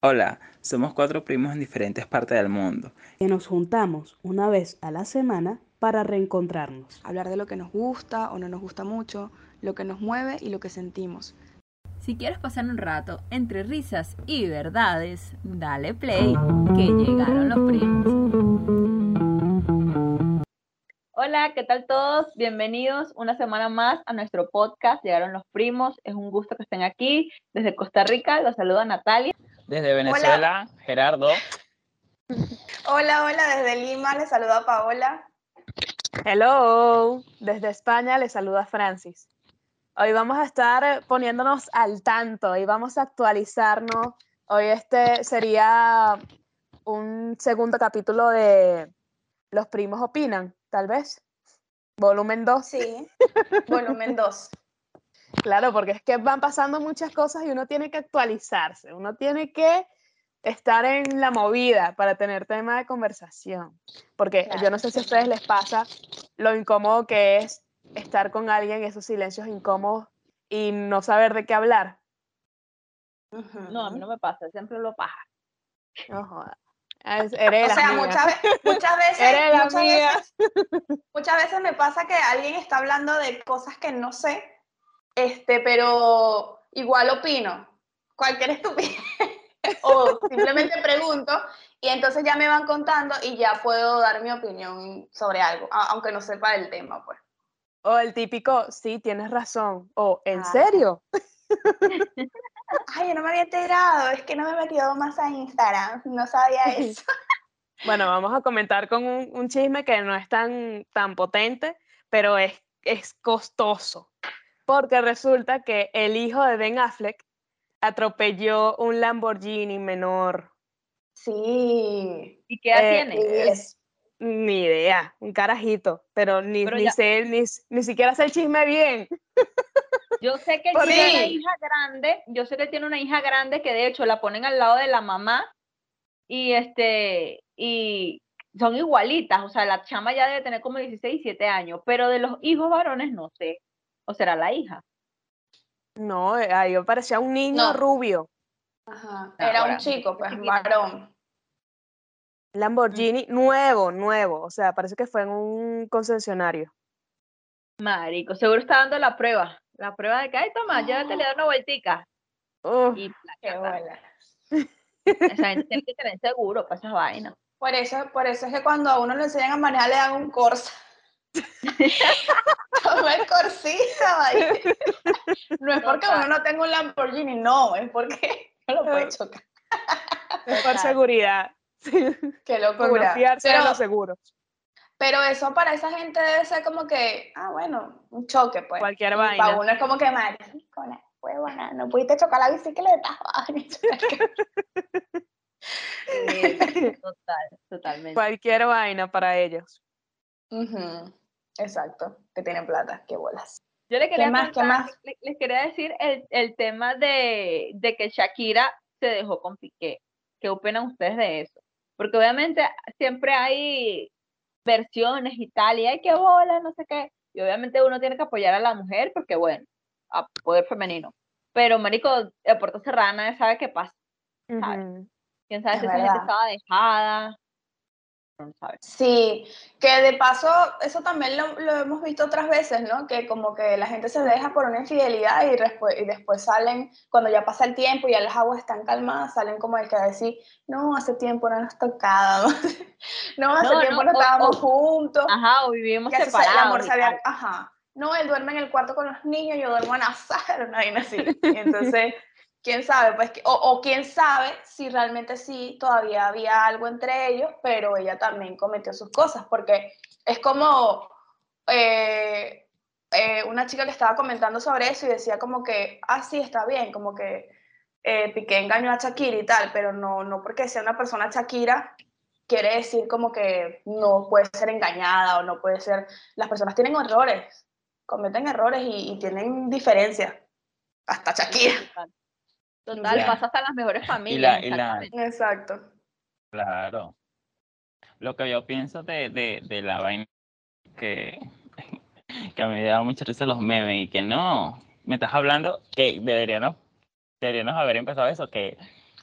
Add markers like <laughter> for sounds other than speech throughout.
Hola, somos cuatro primos en diferentes partes del mundo. que nos juntamos una vez a la semana para reencontrarnos. hablar de lo que nos gusta o no nos gusta mucho, lo que nos mueve y lo que sentimos. Si quieres pasar un rato entre risas y verdades, dale play, que llegaron los primos. Hola, ¿qué tal todos? Bienvenidos una semana más a nuestro podcast. Llegaron los primos. Es un gusto que estén aquí. Desde Costa Rica los saluda Natalia. Desde Venezuela, Gerardo. Hola, hola, desde Lima les saluda Paola. Hello, desde España les saluda Francis. Hoy vamos a estar poniéndonos al tanto y vamos a actualizarnos. Hoy este sería un segundo capítulo de Los primos opinan, tal vez. Volumen 2. Sí, volumen 2. Claro, porque es que van pasando muchas cosas y uno tiene que actualizarse, uno tiene que estar en la movida para tener tema de conversación. Porque yo no sé si a ustedes les pasa lo incómodo que es estar con alguien, esos silencios incómodos y no saber de qué hablar. No, a mí no me pasa, siempre lo pasa. No joda. Es- Eres O la sea, muchas, ve- muchas veces, Eres la muchas veces, muchas veces me pasa que alguien está hablando de cosas que no sé, este, pero igual opino, cualquier estupidez, <laughs> o simplemente pregunto, y entonces ya me van contando y ya puedo dar mi opinión sobre algo, aunque no sepa del tema, pues. O el típico, sí, tienes razón. O, ¿en Ah. serio? <laughs> Ay, yo no me había enterado, es que no me he metido más a Instagram, no sabía <laughs> eso. Bueno, vamos a comentar con un, un chisme que no es tan, tan potente, pero es, es costoso. Porque resulta que el hijo de Ben Affleck atropelló un Lamborghini menor. Sí, ¿Y qué edad Eh, tiene? es- Ni idea, un carajito, pero ni, Pero ni ya- sé, ni, ni siquiera sé el chisme bien. <laughs> Yo sé que él ¿Por tiene una hija grande, yo sé que tiene una hija grande que de hecho la ponen al lado de la mamá y este y son igualitas, o sea, la chama ya debe tener como 16, 17 años, pero de los hijos varones no sé, o será la hija. No, eh, ahí parecía un niño No. rubio. Ajá, Ah, Era ahora, un chico, pues, varón. Lamborghini nuevo, nuevo. O sea, parece que fue en un concesionario. Marico, seguro está dando la prueba, la prueba de que, ay, toma, llévate, le da una <gasps> vueltica. Uf, Y Qué bola. <laughs> Esa gente tiene que tener seguro para esas vainas. Por eso, por eso es que cuando a uno le enseñan a manejar le dan un Corsa. <laughs> Toma el Corsita, vaya. No es porque uno no tenga un Lamborghini, no, es porque <laughs> no lo puede chocar. por Total. seguridad. Qué Por no locura. de Pero, los seguros. pero eso para esa gente debe ser como que, ah, bueno, un choque, pues. Cualquier Y vaina. Para uno es como que, maricona, huevona, no pudiste chocar la bicicleta. <laughs> Eh, total, totalmente. Cualquier vaina para ellos. Ujú, Exacto, que tienen plata, qué bolas. Yo le quería más? ¿Qué contar- más? le- les quería decir el, el tema de, de que Shakira se dejó con Piqué. ¿Qué opinan ustedes de eso? Porque obviamente siempre hay versiones y tal, y hay que bola, no sé qué. Y obviamente uno tiene que apoyar a la mujer porque, bueno, a poder femenino. Pero, marico, a puerta cerrada nadie sabe qué pasa. ¿sabes? Ujú. ¿Quién sabe Es si esa gente estaba dejada? Sí, que de paso, eso también lo, lo hemos visto otras veces, ¿no? Que como que la gente se deja por una infidelidad y, después y después salen, cuando ya pasa el tiempo y ya las aguas están calmadas, salen como el que decir, no, hace tiempo no nos tocábamos, <laughs> no, hace No, tiempo no, no, estábamos o- juntos, Ajá, o vivimos separados. el amor tal. ajá, no, él duerme en el cuarto con los niños, yo duermo en la sala, <laughs> una vaina así, y entonces... quién sabe, pues, o, o quién sabe si realmente sí todavía había algo entre ellos, pero ella también cometió sus cosas, porque es como eh, eh, una chica que estaba comentando sobre eso y decía como que, ah, sí, está bien, como que eh, Piqué engañó a Shakira y tal, pero no, no porque sea una persona Shakira quiere decir como que no puede ser engañada o no puede ser, las personas tienen errores, cometen errores y, y tienen diferencias, hasta Shakira. Total, pasa hasta las mejores Y familias. la, y la, exactamente. Exacto. claro. Lo que yo pienso de, de, de la vaina que, que a mí me da mucha risa los memes y que no, me estás hablando que deberíamos, deberíamos haber empezado eso, que,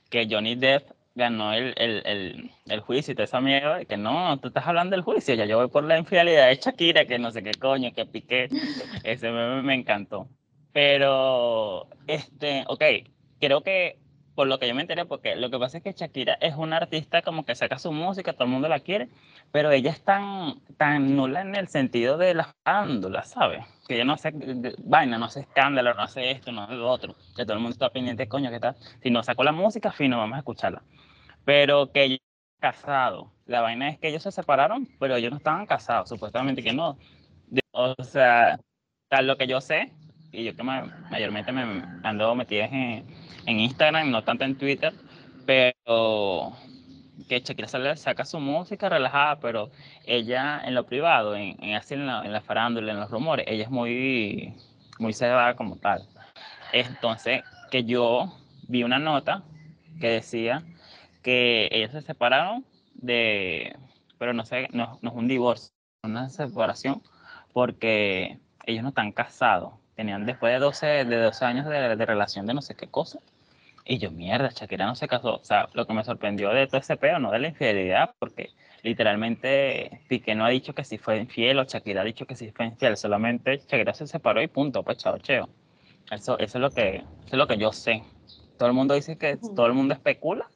que Johnny Depp ganó el, el, el, el juicio y toda esa mierda, y que no, tú estás hablando del juicio, ya yo voy por la infidelidad de Shakira, que no sé qué coño, que piqué, ese meme me encantó. Pero, este, ok, creo que por lo que yo me enteré, porque lo que pasa es que Shakira es una artista como que saca su música, todo el mundo la quiere, pero ella es tan, tan nula en el sentido de las fándulas, ¿sabes? Que ella no hace vaina, no hace escándalo, no hace esto, no hace lo otro, que todo el mundo está pendiente, coño, ¿qué tal? Si no sacó la música, fino, vamos a escucharla. Pero que ella casado, la vaina es que ellos se separaron, pero ellos no estaban casados, supuestamente que no. O sea, tal lo que yo sé, y yo que ma- mayormente me ando metida en, en Instagram, no tanto en Twitter, pero que Shakira saca su música relajada, pero ella en lo privado, en, en así en la, en la farándula, en los rumores, ella es muy, muy cerrada como tal. Entonces, que yo vi una nota que decía que ellos se separaron de, pero no sé, no, no es un divorcio, una separación, porque ellos no están casados. Tenían después de 12, de 12 años de, de relación de no sé qué cosa. Y yo, mierda, Shakira no se casó. O sea, lo que me sorprendió de todo ese peo, no de la infidelidad, porque literalmente Piqué no ha dicho que sí fue infiel o Shakira ha dicho que sí fue infiel. Solamente Shakira se separó y punto, pues chao, cheo. Eso, eso, es lo que, eso es lo que yo sé. Todo el mundo dice que, todo el mundo especula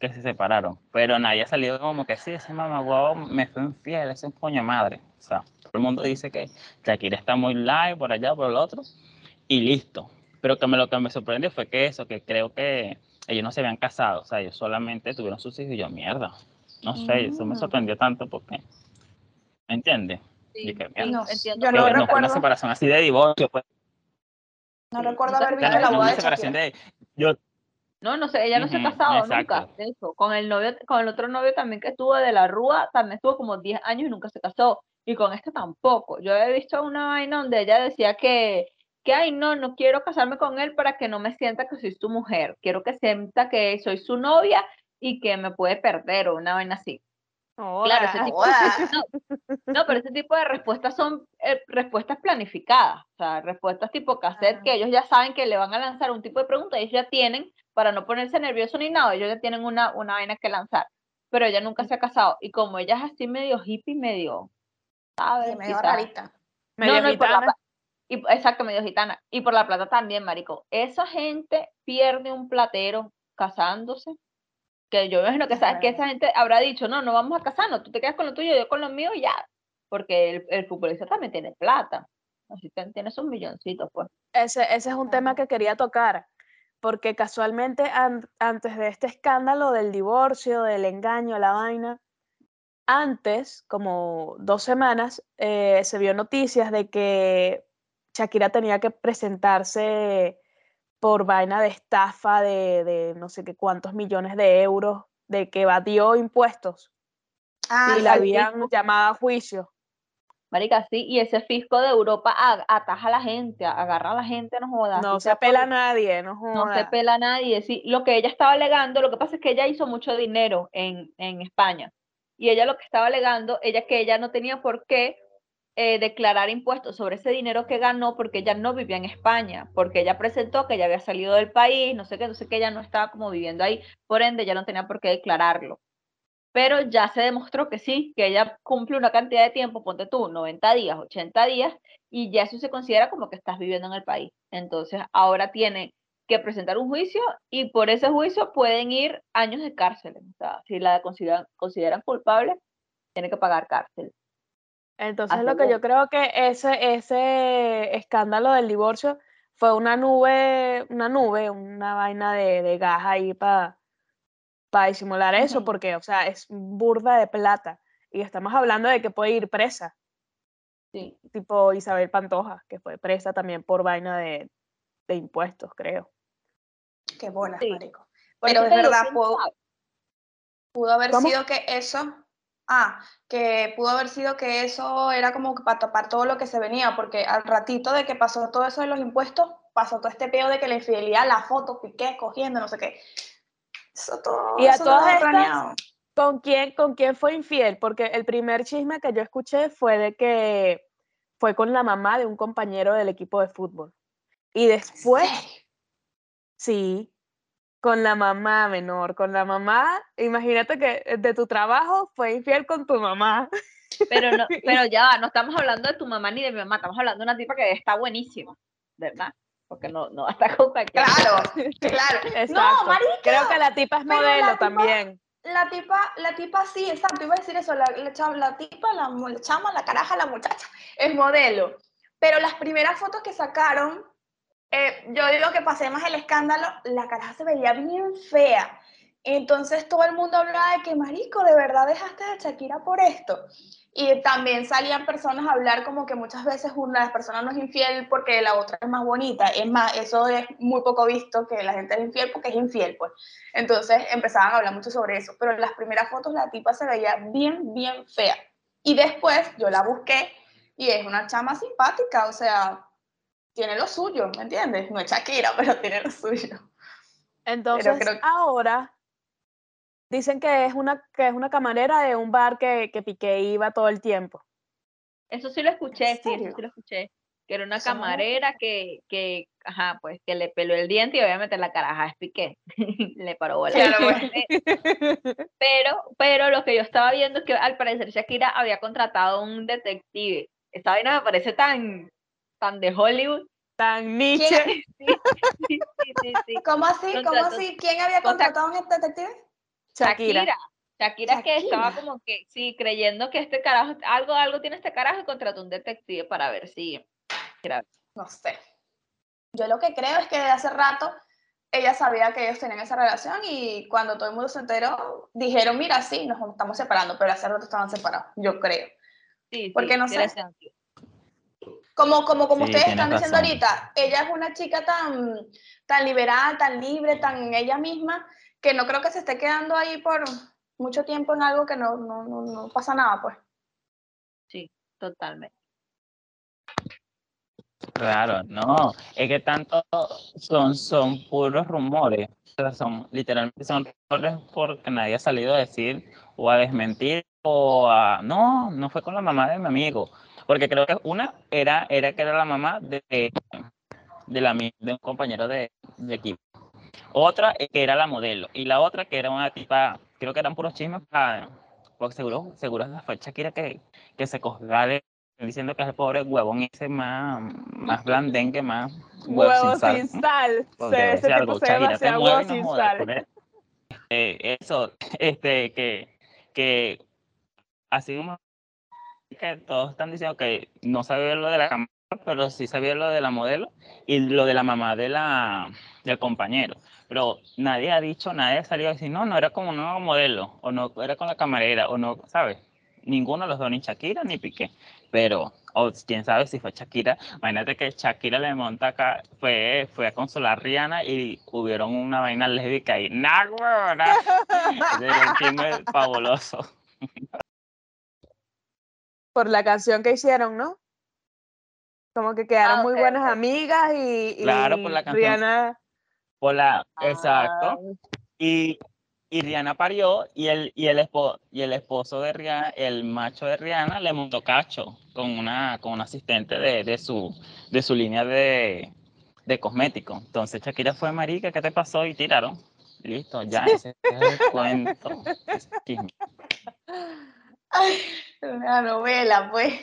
que se separaron, pero nadie ha salido como que sí, ese mamá me fue infiel, ese es un coño madre. O sea, todo el mundo dice que Shakira está muy live por allá, por el otro, y listo. Pero que me, lo que me sorprendió fue que eso, que creo que ellos no se habían casado, o sea, ellos solamente tuvieron sus hijos y yo, mierda. No sé, eso me Mm. sorprendió tanto porque, ¿me entiendes? Sí, No, entiendo. yo no no fue una recuerdo, separación así de divorcio, pues, no recuerdo haber visto la casaron. boda una de de, yo, No, no sé, ella no se ha casado nunca, exacto. de hecho. Con el novio, con el otro novio también que estuvo de la Rúa, también estuvo como 10 años y nunca se casó. Y con este tampoco. Yo he visto una vaina donde ella decía que, que ay, no, no quiero casarme con él para que no me sienta que soy su mujer. Quiero que sienta que soy su novia y que me puede perder o una vaina así. Claro, ese tipo, <laughs> no, pero ese tipo de respuestas son eh, respuestas planificadas, o sea, respuestas tipo cassette que ellos ya saben que le van a lanzar un tipo de pregunta, ellos ya tienen, para no ponerse nervioso ni nada, ellos ya tienen una, una vaina que lanzar. Pero ella nunca se ha casado, y como ella es así medio hippie, medio, ¿sabes? Sí, medio Quizás- rarita. Medio no, no, y por la y, exacto, medio gitana. Y por la plata también, marico. Esa gente pierde un platero casándose. Que yo imagino que, que esa gente habrá dicho, no, no vamos a casarnos, tú te quedas con lo tuyo, yo con lo mío y ya. Porque el, el futbolista también tiene plata. Así que tiene sus milloncitos, pues. Ese, ese es un tema que quería tocar, porque casualmente an- antes de este escándalo del divorcio, del engaño, la vaina, antes, como dos semanas, eh, se vio noticias de que Shakira tenía que presentarse por vaina de estafa de, de no sé qué cuántos millones de euros, de que evadió impuestos Ah, y la habían llamado a juicio. Marica, sí, y ese fisco de Europa ataja a la gente, agarra a la gente, no jodas. No se sea por- pela a nadie, no no se joda. pela a nadie. Sí, lo que ella estaba alegando, lo que pasa es que ella hizo mucho dinero en, en España. Y ella lo que estaba alegando, ella que ella no tenía por qué eh, declarar impuestos sobre ese dinero que ganó porque ella no vivía en España, porque ella presentó que ella había salido del país, no sé qué, sé qué, ella no estaba como viviendo ahí, por ende ella no tenía por qué declararlo. Pero ya se demostró que sí, que ella cumple una cantidad de tiempo, ponte tú, 90 días, 80 días, y ya eso se considera como que estás viviendo en el país. Entonces ahora tiene que presentar un juicio y por ese juicio pueden ir años de cárcel. O sea, si la consideran, consideran culpable, tiene que pagar cárcel. Entonces lo que yo creo que ese, ese escándalo del divorcio fue una nube, una nube, una vaina de, de gas ahí para disimular eso, porque, o sea, es burda de plata. Y estamos hablando de que puede ir presa, Sí. tipo Isabel Pantoja, que fue presa también por vaina de, de impuestos, creo. Qué bolas, Sí. marico. Pero es verdad, ¿quién puedo, sabe? pudo haber ¿Cómo? sido que eso, ah, que pudo haber sido que eso era como para tapar todo lo que se venía, porque al ratito de que pasó todo eso de los impuestos, pasó todo este peo de que la infidelidad, la foto, piqué, cogiendo, no sé qué. Eso todo, Y a eso todas estas. ¿Con quién, ¿Con quién fue infiel? Porque el primer chisme que yo escuché fue de que fue con la mamá de un compañero del equipo de fútbol. Y después, sí, con la mamá menor, con la mamá, imagínate que eh, de tu trabajo fue infiel con tu mamá. Pero, no, <laughs> pero ya, no estamos hablando de tu mamá ni de mi mamá, estamos hablando de una tipa que está buenísima, ¿verdad? Porque no, no basta con cualquier Claro, <laughs> claro. Exacto. No, marica. Creo que la tipa es la modelo tipa- también. La tipa, la tipa sí, exacto, iba a decir eso, la, la, chava- la tipa, la, la chama, la caraja, la muchacha, es modelo. Pero las primeras fotos que sacaron, eh, yo digo que pasé más el escándalo, la caraja se veía bien fea. Entonces todo el mundo hablaba de que, marico, ¿de verdad dejaste a Shakira por esto? Y también salían personas a hablar como que muchas veces una de las personas no es infiel porque la otra es más bonita. Es más, eso es muy poco visto, que la gente es infiel porque es infiel, pues. Entonces empezaban a hablar mucho sobre eso. Pero en las primeras fotos la tipa se veía bien, bien fea. Y después yo la busqué y es una chama simpática, o sea, tiene lo suyo, ¿me entiendes? No es Shakira, <laughs> pero tiene lo suyo. Entonces, creo que- ahora dicen que es una, que es una camarera de un bar que, que Piqué iba todo el tiempo. Eso sí lo escuché, sí, eso sí lo escuché. Que era una Eso no lo camarera que, que, ajá, pues que le peló el diente y obviamente la caraja es Piqué. <laughs> le paró bola. Claro, pues. <laughs> Pero, pero lo que yo estaba viendo es que al parecer Shakira había contratado un detective. Esta vaina me parece tan, tan de Hollywood. Tan Nietzsche. <laughs> Sí, sí, sí, sí. ¿Cómo así? ¿Cómo así? ¿Quién había contratado a un detective? Shakira. Shakira. Shakira que estaba como que, sí, creyendo que este carajo, algo, algo tiene este carajo y contrató un detective para ver si. No sé. Yo lo que creo es que desde hace rato ella sabía que ellos tenían esa relación y cuando todo el mundo se enteró, dijeron, mira, sí, nos estamos separando, pero hace rato estaban separados, yo creo. Sí, Porque sí, no sé. sentido. Como, como, como Sí, ustedes están diciendo razón. ahorita, ella es una chica tan, tan liberal, tan libre, tan ella misma, que no creo que se esté quedando ahí por mucho tiempo en algo que no, no, no, no pasa nada, pues. Sí, totalmente. Claro, no, es que tanto son, son puros rumores, o sea, son literalmente son rumores porque nadie ha salido a decir o a desmentir o a, no, no fue con la mamá de mi amigo, porque creo que una era, era que era la mamá de, de, la, de un compañero de, de equipo, otra que era la modelo y la otra que era una tipa, creo que eran puros chismes, para, porque seguro, seguro fue Shakira que, que se cosgale diciendo que es el pobre huevón ese más, más blandengue, más huevo, Huevo sin sal. sin sal. Porque Se- debe ese ser tipo algo, se ve Shakira, te demasiado mueve huevo y no sin sal. Eh, eso, <laughs> este, que, que así como que todos están diciendo que no sabía lo de la cámara, pero sí sabía lo de la modelo y lo de la mamá de la, del compañero. Pero nadie ha dicho, nadie ha salido a decir, no, no era como un nuevo modelo, o no era con la camarera, o no, ¿sabes? Ninguno de los dos, ni Shakira ni Piqué. Pero, o quién sabe si fue Shakira. Imagínate que Shakira le monta acá, fue, fue a consolar a Rihanna y hubieron una vaina lésbica ahí. ¡Nah, huevona! <laughs> Era un chisme fabuloso. <laughs> Por la canción que hicieron, ¿no? Como que quedaron Ah, muy buenas amigas y, y Claro, por la canción. Rihanna. Por la, Ah, exacto. Y, y Rihanna parió y el, y, el espo- y el esposo de Rihanna, el macho de Rihanna, le montó cacho con una, con un asistente de, de, su, de su línea de, de cosméticos. Entonces Shakira fue marica, ¿qué te pasó? Y tiraron. Listo, ya, ese es el cuento. ese chisme. <laughs> Ay, <laughs> una novela, pues.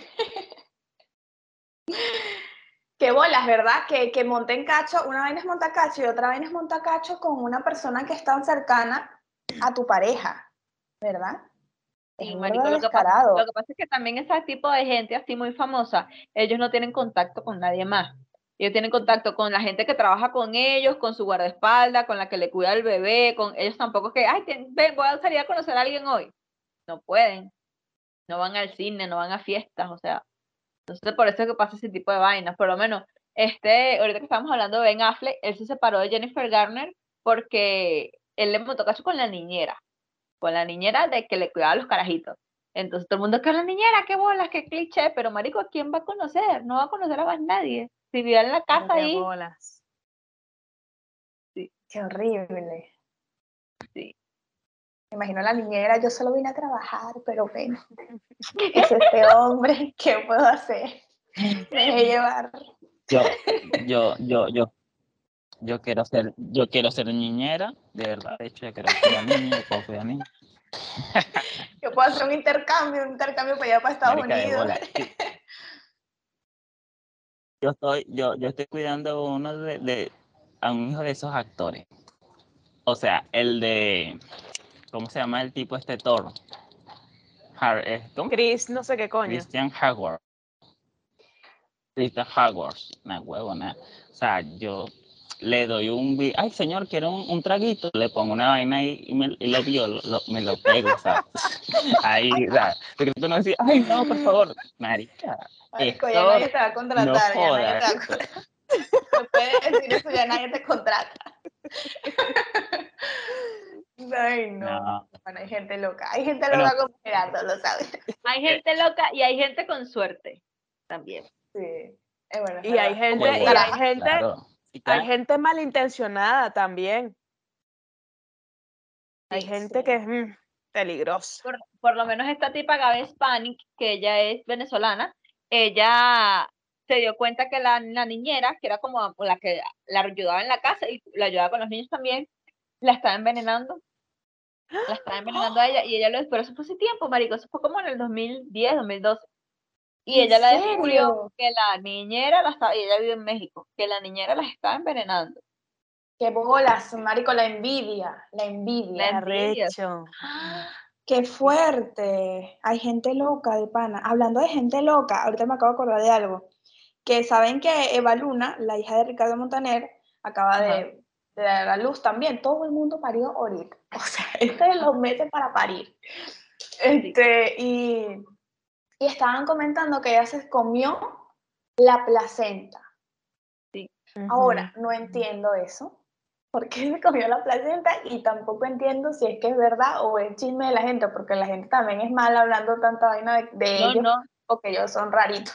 Qué bolas, ¿verdad? Que, que monten cacho, una vaina es montar cacho y otra vaina es montar cacho con una persona que es tan cercana a tu pareja, ¿verdad? Sí, marico, lo que, pasa, lo que pasa es que también ese tipo de gente así muy famosa, ellos no tienen contacto con nadie más. Ellos tienen contacto con la gente que trabaja con ellos, con su guardaespaldas, con la que le cuida al bebé, con ellos tampoco es que, ay, ten- ven, voy a salir a conocer a alguien hoy. No pueden. No van al cine, no van a fiestas, o sea. Entonces, por eso es que pasa ese tipo de vainas. Por lo menos, este, ahorita que estamos hablando de Ben Affleck, él se separó de Jennifer Garner porque él le montó cacho con la niñera con la niñera de que le cuidaba a los carajitos. Entonces todo el mundo, que la niñera, qué bolas, qué cliché, pero marico, ¿a quién va a conocer? No va a conocer a más nadie. Si vive en la casa ahí, bolas. Qué horrible. Sí. Me imagino la niñera, yo solo vine a trabajar, pero bueno, <laughs> es este hombre, ¿qué puedo hacer? Me dejé <laughs> llevar. Yo, <laughs> yo, yo, yo, Yo quiero ser, yo quiero ser niñera, de verdad. De hecho, yo quiero cuidar niños, yo puedo cuidar niños. Yo puedo hacer un intercambio, un intercambio para allá para Estados Marica, Unidos. bola. Yo estoy, yo, yo estoy cuidando a uno de, de- a un hijo de esos actores. O sea, el de, ¿cómo se llama el tipo este toro? Har- eh, ¿cómo? Chris, no sé qué coño. Christian Howard. Christian Howard, una huevona. O sea, yo le doy un, ay señor, quiero un, un traguito, le pongo una vaina ahí y, me, y lo lo- me lo pego, o sea, <laughs> ahí, sea, pero tú no decís, ay no, por favor, marica, Marico, esto ya nadie te va a contratar, no ya nadie te va a jodas. contratar. <laughs> No puedes decir eso, ya nadie te contrata. <laughs> Ay, no. No. Bueno, hay gente loca. Hay gente Bueno. loca como Gerardo, lo sabes. Hay gente loca y hay gente con suerte también. Sí. Bueno, es Y hay gente, y hay gente, claro. Y hay claro, gente malintencionada también. Hay Sí, gente sí. que es mm, peligrosa. Por, por lo menos esta tipa Gaby Spanik, que ella es venezolana, ella se dio cuenta que la, la niñera, que era como la que la ayudaba en la casa y la ayudaba con los niños también, la estaba envenenando. La estaba envenenando a ella y ella lo pero eso fue hace tiempo, marico, eso fue como en el 2010, 2012. Y ¿En ella la descubrió que la niñera la estaba, y ella vive en México, que la niñera las estaba envenenando. Qué bolas, marico, la envidia, la envidia. La envidia. Qué fuerte. Hay gente loca de pana. Hablando de gente loca, ahorita me acabo de acordar de algo. Que saben que Eva Luna, la hija de Ricardo Montaner, acaba Ajá. de dar a luz también. Todo el mundo parió ahorita. <laughs> O sea, este es los meses para parir. Este, y, y estaban comentando que ella se comió la placenta. Ahora, no entiendo eso. ¿Por qué se comió la placenta? Y tampoco entiendo si es que es verdad o es chisme de la gente, porque la gente también es mala hablando tanta vaina de, de No, ellos, no, porque ellos son raritos.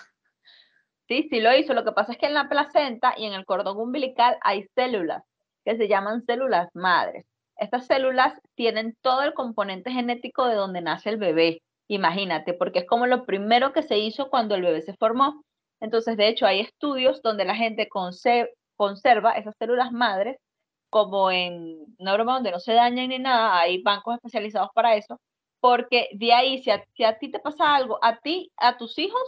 Sí, sí lo hizo. Lo que pasa es que en la placenta y en el cordón umbilical hay células que se llaman células madres. Estas células tienen todo el componente genético de donde nace el bebé. Imagínate, porque es como lo primero que se hizo cuando el bebé se formó. Entonces, de hecho, hay estudios donde la gente conse- conserva esas células madres como en una donde no se dañan ni nada. Hay bancos especializados para eso. Porque de ahí, si a, si a ti te pasa algo, a ti, a tus hijos,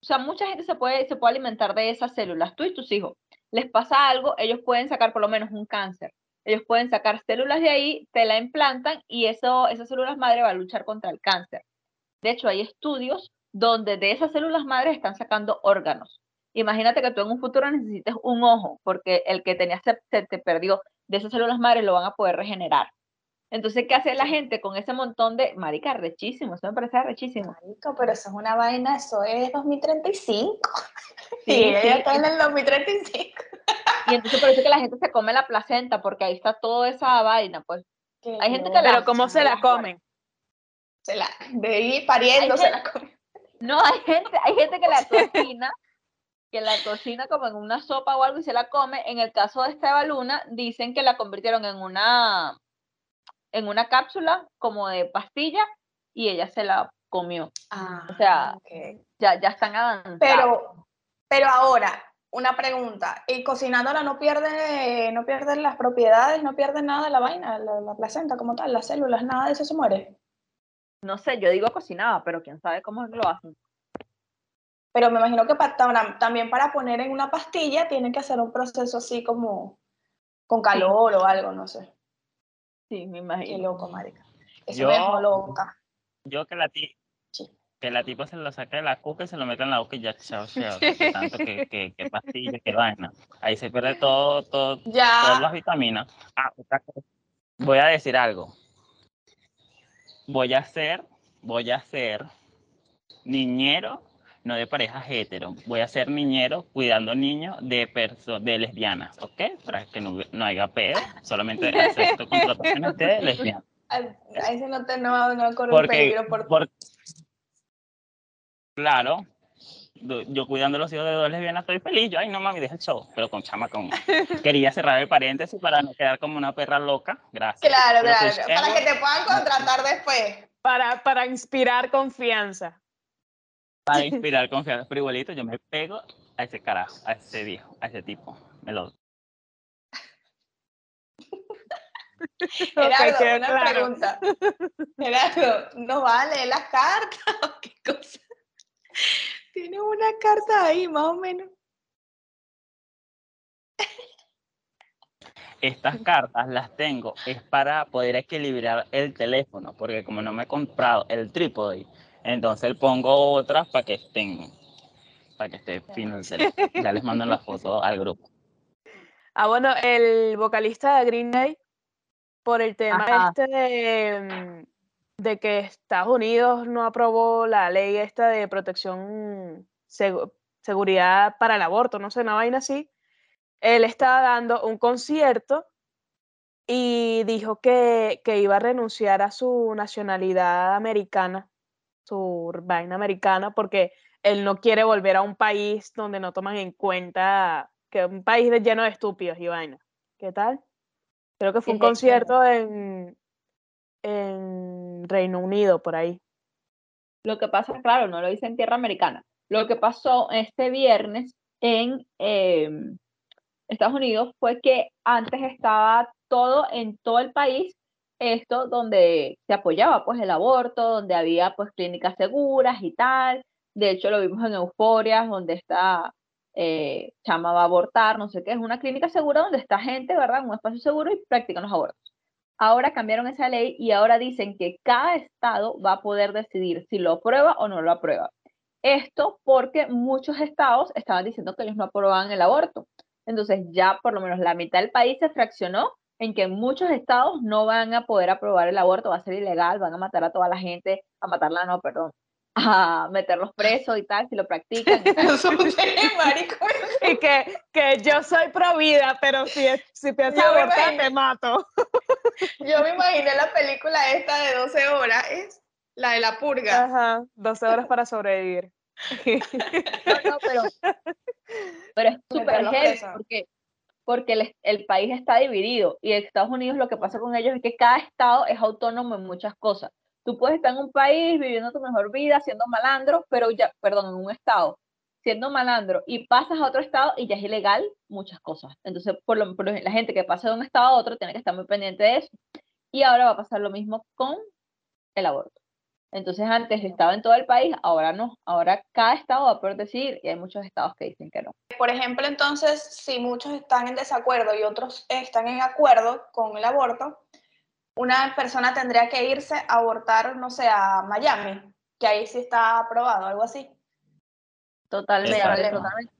o sea, mucha gente se puede, se puede alimentar de esas células, tú y tus hijos. Les pasa algo, ellos pueden sacar por lo menos un cáncer. Ellos pueden sacar células de ahí, te la implantan y eso, esas células madre va a luchar contra el cáncer. De hecho, hay estudios donde de esas células madres están sacando órganos. Imagínate que tú en un futuro necesites un ojo, porque el que tenías se, se te perdió. De esas células madres lo van a poder regenerar. Entonces, ¿qué hace la gente con ese montón de... Marica, rechísimo, eso me parece rechísimo. Marico, pero eso es una vaina, eso es 2035. <laughs> Sí, y ella sí, está en el 2035. Y entonces por eso que la gente se come la placenta, porque ahí está toda esa vaina, pues. Qué Hay gente que la- Pero. ¿cómo se la comen? Se la, de ahí pariendo Hay se la come. No, hay gente, hay gente que la <laughs> cocina, que la cocina como en una sopa o algo y se la come. En el caso de esta Eva Luna, dicen que la convirtieron en una, en una cápsula como de pastilla y ella se la comió. Ah, O sea. Ya, ya están avanzados. Pero, pero ahora, una pregunta. ¿Y cocinándola no pierde, no pierde las propiedades, no pierde nada de la vaina, la, la placenta como tal, las células, nada de eso se muere? No sé, yo digo cocinaba, pero quién sabe cómo lo hacen. Pero me imagino que pa- tam- también para poner en una pastilla tienen que hacer un proceso así como con calor o algo, no sé. Sí, me Qué imagino. loco, marica. Eso Yo- me dejó loca. Yo que la, ti- Sí. que la tipa se lo saca de la cuca y se lo mete en la boca y ya, chao, chao. <laughs> Tanto que, que, que pastillas, que vaina. Ahí se pierde todo, todo, todas las vitaminas. Ah, otra cosa. Voy a decir algo. Voy a ser, voy a ser niñero, no de pareja hetero. Voy a ser niñero cuidando niños de perso de lesbianas, ¿ok? Para que no, no haya pedo. Solamente acepto contrataciones de lesbianas. ahí ahí sí no te no, no corre un Porque, peligro por por- claro, yo cuidando los hijos de dos lesbianas estoy feliz. Yo, ay, no mami, deja el show. Pero con chama, con. <laughs> Quería cerrar el paréntesis para no quedar como una perra loca. Gracias. Claro, Pero claro, pues, para Evo- que te puedan contratar después. Para, para inspirar confianza. Para <laughs> inspirar confianza. Pero igualito, yo me pego a ese carajo, a ese viejo, a ese tipo. Me lo. Gerardo, quedó una claro. pregunta. Gerardo, ¿nos va a leer las cartas <laughs> o qué cosa? Tiene una carta ahí, más o menos. Estas cartas las tengo es para poder equilibrar el teléfono, porque como no me he comprado el trípode, entonces pongo otras para que estén, para que esté fino. Ya les mando la foto al grupo. Ah, bueno, el vocalista de Green Day, por el tema Ajá. este de, mm, de que Estados Unidos no aprobó la ley esta de protección, segu- seguridad para el aborto, no sé, una vaina así. Él estaba dando un concierto y dijo que, que iba a renunciar a su nacionalidad americana, su vaina americana, porque él no quiere volver a un país donde no toman en cuenta que un país de- lleno de estúpidos y vaina. ¿Qué tal? Creo que fue un concierto en, en Reino Unido, por ahí. Lo que pasa, claro, no lo hice en tierra americana. Lo que pasó este viernes en em, Estados Unidos fue que antes estaba todo en todo el país, esto donde se apoyaba pues el aborto, donde había pues clínicas seguras y tal. De hecho, lo vimos en Euforia, donde está eh, Chama va a abortar, no sé qué, es una clínica segura donde está gente, ¿verdad? En un espacio seguro y practican los abortos. Ahora cambiaron esa ley y ahora dicen que cada estado va a poder decidir si lo aprueba o no lo aprueba. Esto porque muchos estados estaban diciendo que ellos no aprobaban el aborto. Entonces ya por lo menos la mitad del país se fraccionó en que muchos estados no van a poder aprobar el aborto, va a ser ilegal, van a matar a toda la gente, a matarla no, perdón, <laughs> a meterlos presos y tal, si lo practican. y <laughs> <laughs> que, que yo soy pro vida, pero si, si piensas me abortar, te mato. Yo me imaginé la película esta de 12 horas, es la de la purga. Ajá, 12 horas para sobrevivir. No, no, pero, pero es súper heavy porque, porque el, país está dividido y Estados Unidos lo que pasa con ellos es que cada estado es autónomo en muchas cosas. Tú puedes estar en un país viviendo tu mejor vida, siendo malandro, pero ya, perdón, en un estado, siendo malandro y pasas a otro estado y ya es ilegal muchas cosas. Entonces, por lo, por la gente que pasa de un estado a otro tiene que estar muy pendiente de eso. Y ahora va a pasar lo mismo con el aborto. Entonces, antes estaba en todo el país, ahora no. Ahora cada estado va a poder decidir y hay muchos estados que dicen que no. Por ejemplo, entonces, si muchos están en desacuerdo y otros están en acuerdo con el aborto, una persona tendría que irse a abortar, no sé, a Miami, que ahí sí está aprobado, algo así. Totalmente, totalmente.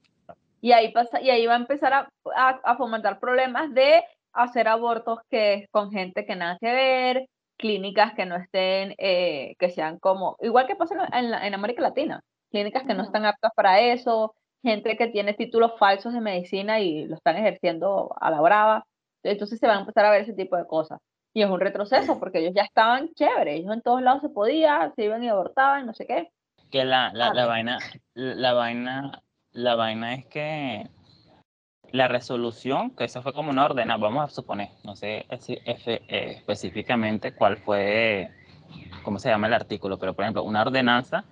Y ahí pasa, y ahí va a empezar a, a- a fomentar problemas de hacer abortos que con gente que nada que ver, clínicas que no estén, eh, que sean como, igual que pasa en, en la- en América Latina, clínicas que no están aptas para eso, gente que tiene títulos falsos de medicina y lo están ejerciendo a la brava. Entonces se van a empezar a ver ese tipo de cosas. Y es un retroceso porque ellos ya estaban chéveres, ellos en todos lados se podía, se iban y abortaban, no sé qué. Que la, la, Ah, la ok. vaina, la vaina, la vaina es que la resolución, que eso fue como una ordena, vamos a suponer, no sé eh, específicamente cuál fue, cómo se llama el artículo, pero por ejemplo, una ordenanza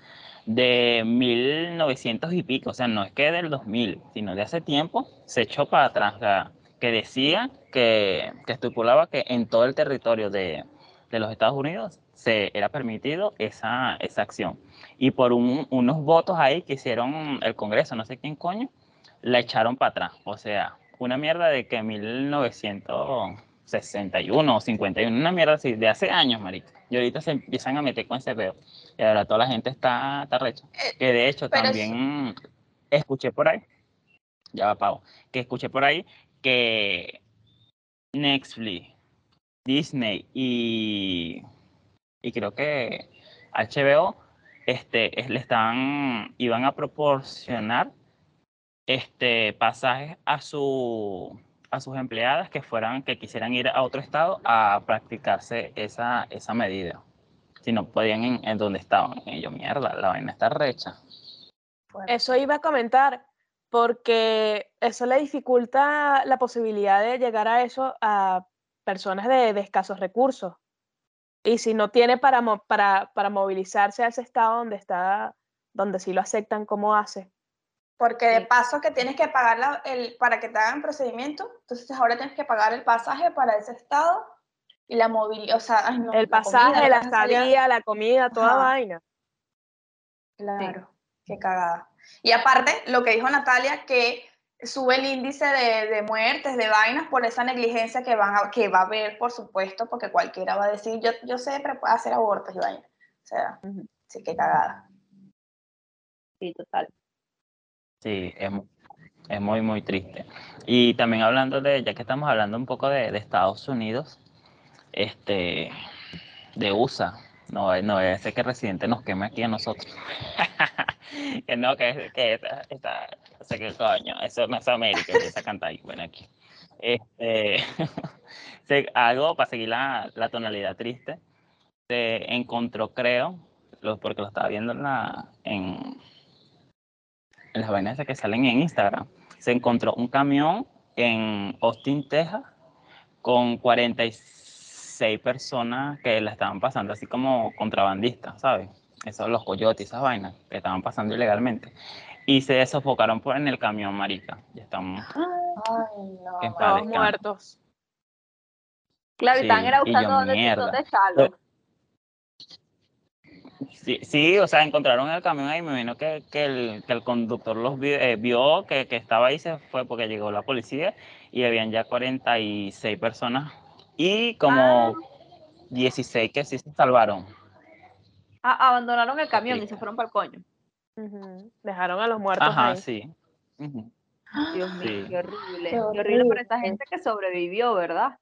de 1900 y pico, o sea, no es que del 2000, sino de hace tiempo, se echó para atrás, que decía que, que estipulaba que en todo el territorio de, de los Estados Unidos se era permitido esa, esa acción. Y por un- unos votos ahí que hicieron el Congreso, no sé quién coño, la echaron para atrás. O sea, una mierda de que 1961 o 51, una mierda así, de hace años, marica. Y ahorita se empiezan a meter con ese peo. Y ahora toda la gente está, está recha. Eh, Que de hecho pero también escuché por ahí, ya va Pau, que escuché por ahí que Netflix, Disney y, y creo que HBO este, es- le están, iban a proporcionar este, pasajes a, su, a sus empleadas que fueran, que quisieran ir a otro estado a practicarse esa, esa medida. Si no podían en, en donde estaban. Y yo, mierda, la vaina está recha. Eso iba a comentar, porque eso le dificulta la posibilidad de llegar a eso a personas de, de escasos recursos. Y si no tiene para, para, para movilizarse a ese estado donde está, donde sí lo aceptan, ¿cómo hace? Porque de paso que tienes que pagar la- el, para que te hagan procedimiento, entonces ahora tienes que pagar el pasaje para ese estado Y la movilidad, o sea, ay, no, El pasaje, comida, la salía- estadía, la comida, toda Ajá. vaina. Claro, qué cagada. Y aparte, lo que dijo Natalia, que sube el índice de, de muertes, de vainas, por esa negligencia que, van a- que va a haber, por supuesto, porque cualquiera va a decir, yo, yo sé hacer abortos y vainas. O sea, sí, qué cagada. Sí, total. Sí, es, es muy, muy triste. Y también hablando de, ya que estamos hablando un poco de, de Estados Unidos, este, de USA, no, no vaya a ser que Residente nos queme aquí a nosotros. <laughs> que no, que, que esta, esta, no sé qué coño, eso no es América, empieza a cantar ahí, bueno, aquí. Este, <laughs> algo para seguir la, la tonalidad triste, se encontró, creo, lo- porque lo estaba viendo en la, en, en las vainas que salen en Instagram, se encontró un camión en Austin, Texas, con 46 personas que la estaban pasando así como contrabandistas, ¿sabes? Esos los coyotes, esas vainas que estaban pasando ilegalmente. Y se sofocaron por en el camión, marica. Ya estamos. Ay, no. Muertos. Claro, y Sí, estaban era buscando dónde, dónde. Sí, sí, o sea, encontraron el camión ahí, me imagino que, que, el, que el conductor los vio, eh, vio que, que estaba ahí, se fue porque llegó la policía y habían ya 46 personas y como 16 que sí se salvaron. Ah, abandonaron el camión Sí. y se fueron para el coño. Dejaron a los muertos Ajá, ahí. sí. Dios mío, Sí. qué horrible. Qué Qué horrible para esta gente que sobrevivió, ¿verdad?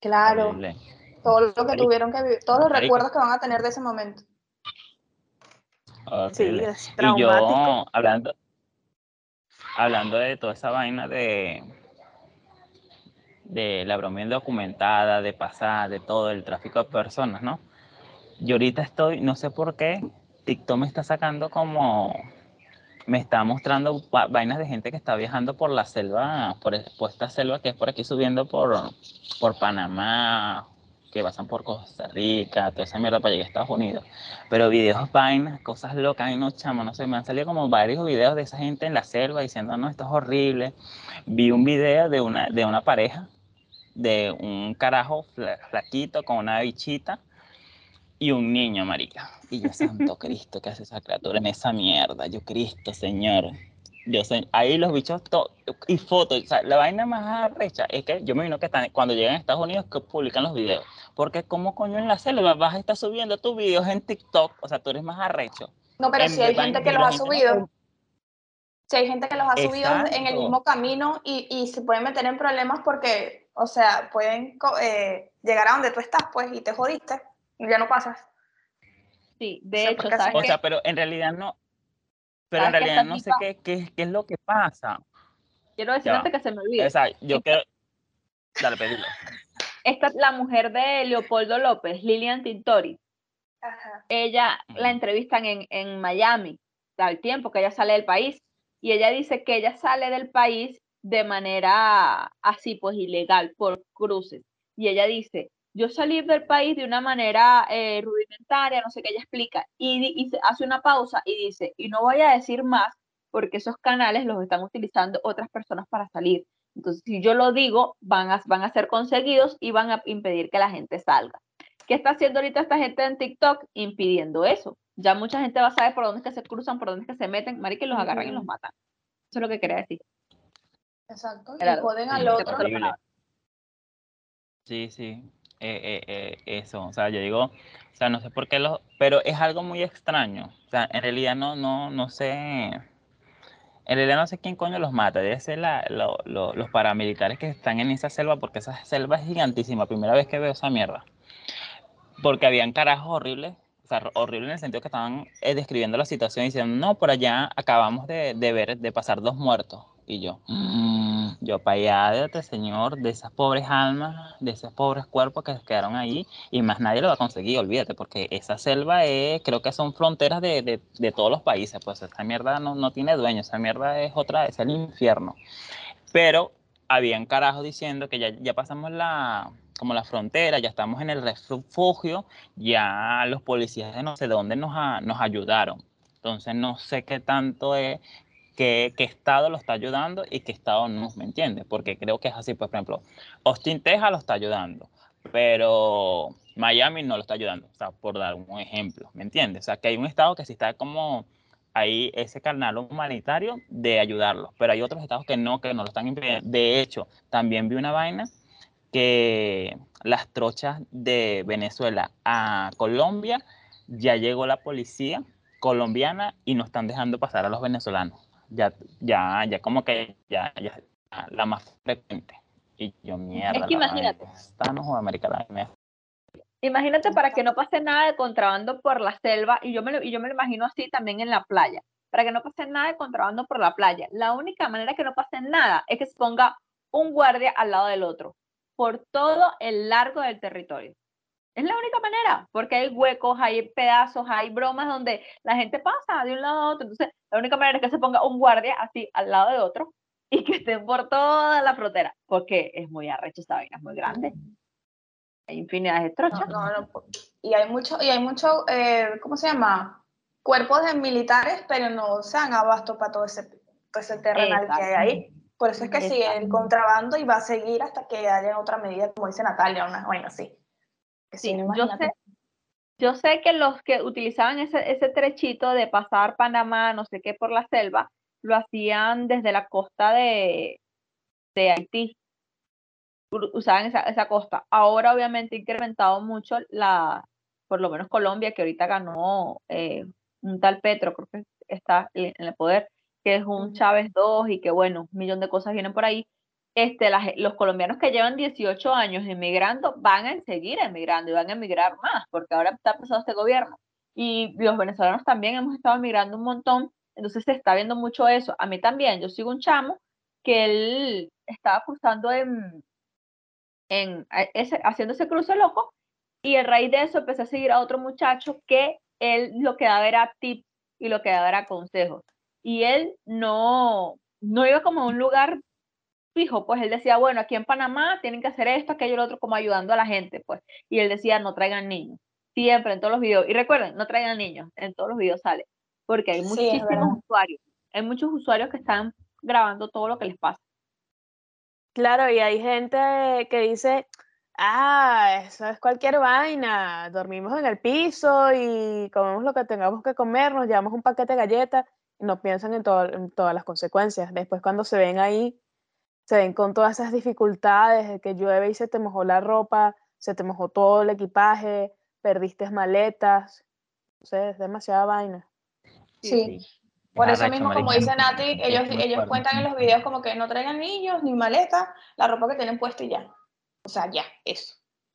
Claro, Horrible. Todo lo que tuvieron que vivir, todos los recuerdos que van a tener de ese momento. Sí, es Y traumático. yo, hablando, hablando de toda esa vaina de, de la broma indocumentada, de pasar, de todo el tráfico de personas, ¿no? Yo ahorita estoy, no sé por qué, TikTok me está sacando como, me está mostrando va- vainas de gente que está viajando por la selva, por, por esta selva que es por aquí subiendo por, por Panamá, que pasan por Costa Rica, toda esa mierda para llegar a Estados Unidos. Pero videos, vainas, cosas locas, ay no, chamo, no sé, me han salido como varios videos de esa gente en la selva diciendo, no, esto es horrible. Vi un video de una, de una pareja, de un carajo fla- flaquito con una bichita y un niño, marica. Y yo, santo Cristo, ¿qué hace esa criatura en esa mierda? Yo, Cristo, Señor. Yo sé, ahí los bichos, to- y fotos, o sea, la vaina más arrecha es que yo me imagino que están, cuando llegan a Estados Unidos que publican los videos. Porque como coño en la selva vas a estar subiendo tus videos en TikTok, o sea, tú eres más arrecho. No, pero En si hay gente que los ha no subido, si hay gente que los ha subido en el mismo camino y, y se pueden meter en problemas porque, o sea, pueden eh, llegar a donde tú estás, pues, y te jodiste, y ya no pasas. Sí, O de sea, hecho, porque ¿sabes O sea, pero en realidad no. Pero en realidad no sé qué, qué, qué es lo que pasa. Quiero decir antes que se me olvide. O sea, yo Esta- quiero. Dale, pedilo. <laughs> Esta, la mujer de Leopoldo López, Lilian Tintori, ella la Ujú. entrevistan en, en Miami, al tiempo que ella sale del país, y ella dice que ella sale del país de manera así, pues ilegal, por cruces. Y ella dice, yo salí del país de una manera eh, rudimentaria, no sé qué ella explica, y, hace una pausa y dice, y no voy a decir más porque esos canales los están utilizando otras personas para salir. Entonces, si yo lo digo, van a, van a ser conseguidos y van a impedir que la gente salga. ¿Qué está haciendo ahorita esta gente en TikTok? Impidiendo eso. Ya mucha gente va a saber por dónde es que se cruzan, por dónde es que se meten, marica, y los agarran y los matan. Eso es lo que quería decir. Exacto. Y joden al otro. Sí, sí. Eh, eh, eh, eso, o sea, yo digo, o sea, no sé por qué los, pero es algo muy extraño. O sea, en realidad no, no, no sé, en realidad no sé quién coño los mata. Debe ser la- lo- lo- los paramilitares que están en esa selva, porque esa selva es gigantísima. Primera vez que veo esa mierda. Porque habían carajos horribles, o sea, horribles en el sentido que estaban eh, describiendo la situación y diciendo, no, por allá acabamos de, de ver, de pasar dos muertos. Y yo, "Mm, yo para allá señor, de esas pobres almas, de esos pobres cuerpos que quedaron ahí, y más nadie lo va a conseguir, olvídate, porque esa selva es, creo que son fronteras de, de, de todos los países, pues esa mierda no, no tiene dueño, esa mierda es otra, es el infierno. Pero habían carajos diciendo que ya, ya pasamos la, como la frontera, ya estamos en el refugio, ya los policías de no sé dónde nos, a- nos ayudaron. Entonces no sé qué tanto es, qué, qué estado lo está ayudando y qué estado no, ¿me entiendes? Porque creo que es así, pues, por ejemplo, Austin, Texas lo está ayudando. pero Miami no lo está ayudando, o sea, por dar un ejemplo, ¿me entiendes? O sea, que hay un estado que sí está como ahí ese canal humanitario de ayudarlos, pero hay otros estados que no, que no lo están impidiendo. De hecho, también vi una vaina que las trochas de Venezuela a Colombia ya llegó la policía colombiana y no están dejando pasar a los venezolanos. Ya, ya, ya como que ya, ya la más frecuente. Y yo, mierda. Es que imagínate. Estamos en América Latina. Imagínate para que no pase nada de contrabando por la selva, y yo, me lo, y yo me lo imagino así también en la playa, para que no pase nada de contrabando por la playa. La única manera que no pase nada es que se ponga un guardia al lado del otro, por todo el largo del territorio. Es la única manera, porque hay huecos, hay pedazos, hay bromas donde la gente pasa de un lado a otro. Entonces, la única manera es que se ponga un guardia así al lado de otro <laughs> y que estén por toda la frontera, porque es muy arrecho esta vaina, es muy grande. Hay infinidad de trochas. No, no, no, Y hay mucho, y hay mucho eh, ¿cómo se llama? Cuerpos de militares, pero no se dan abasto para todo ese, todo ese terrenal que hay ahí. Por eso es que sigue el contrabando y va a seguir hasta que haya otra medida, como dice Natalia, una vaina así. Sí, no, yo sé, yo sé que los que utilizaban ese, ese trechito de pasar Panamá, no sé qué, por la selva, lo hacían desde la costa de, de Haití. Usaban esa, esa costa. Ahora, obviamente, ha incrementado mucho la, por lo menos Colombia, que ahorita ganó eh, un tal Petro, creo que está en el poder, que es un. Chávez 2 y que, bueno, un millón de cosas vienen por ahí este, los colombianos que llevan 18 años emigrando van a seguir emigrando y van a emigrar más, porque ahora está empezando este gobierno. Y los venezolanos también hemos estado emigrando un montón, entonces se está viendo mucho eso. A mí también, yo sigo un chamo que él estaba cruzando en, en ese, haciendo ese cruce loco, y a raíz de eso empecé a seguir a otro muchacho que él lo que daba era tips y lo que daba era consejos. Y él no, no iba como a un lugar fijo, pues él decía, bueno, aquí en Panamá tienen que hacer esto, aquello, lo otro, como ayudando a la gente, pues. Y él decía, no traigan niños. Siempre, en todos los videos. Y recuerden, no traigan niños, en todos los videos sale. Porque hay muchísimos usuarios. Hay muchos usuarios que están grabando todo lo que les pasa. Claro, y hay gente que dice, ah, eso es cualquier vaina, dormimos en el piso y comemos lo que tengamos que comer, nos llevamos un paquete de galletas y no piensan en, todo- en todas las consecuencias. Después cuando se ven ahí, se ven con todas esas dificultades de que llueve y se te mojó la ropa, se te mojó todo el equipaje, perdiste maletas, o sea, es demasiada vaina. Sí. Por Es eso mismo, como dice Nati, ellos, ellos cuentan en los videos como que no traigan niños ni maletas, la ropa que tienen puesta y ya. O sea, ya, eso.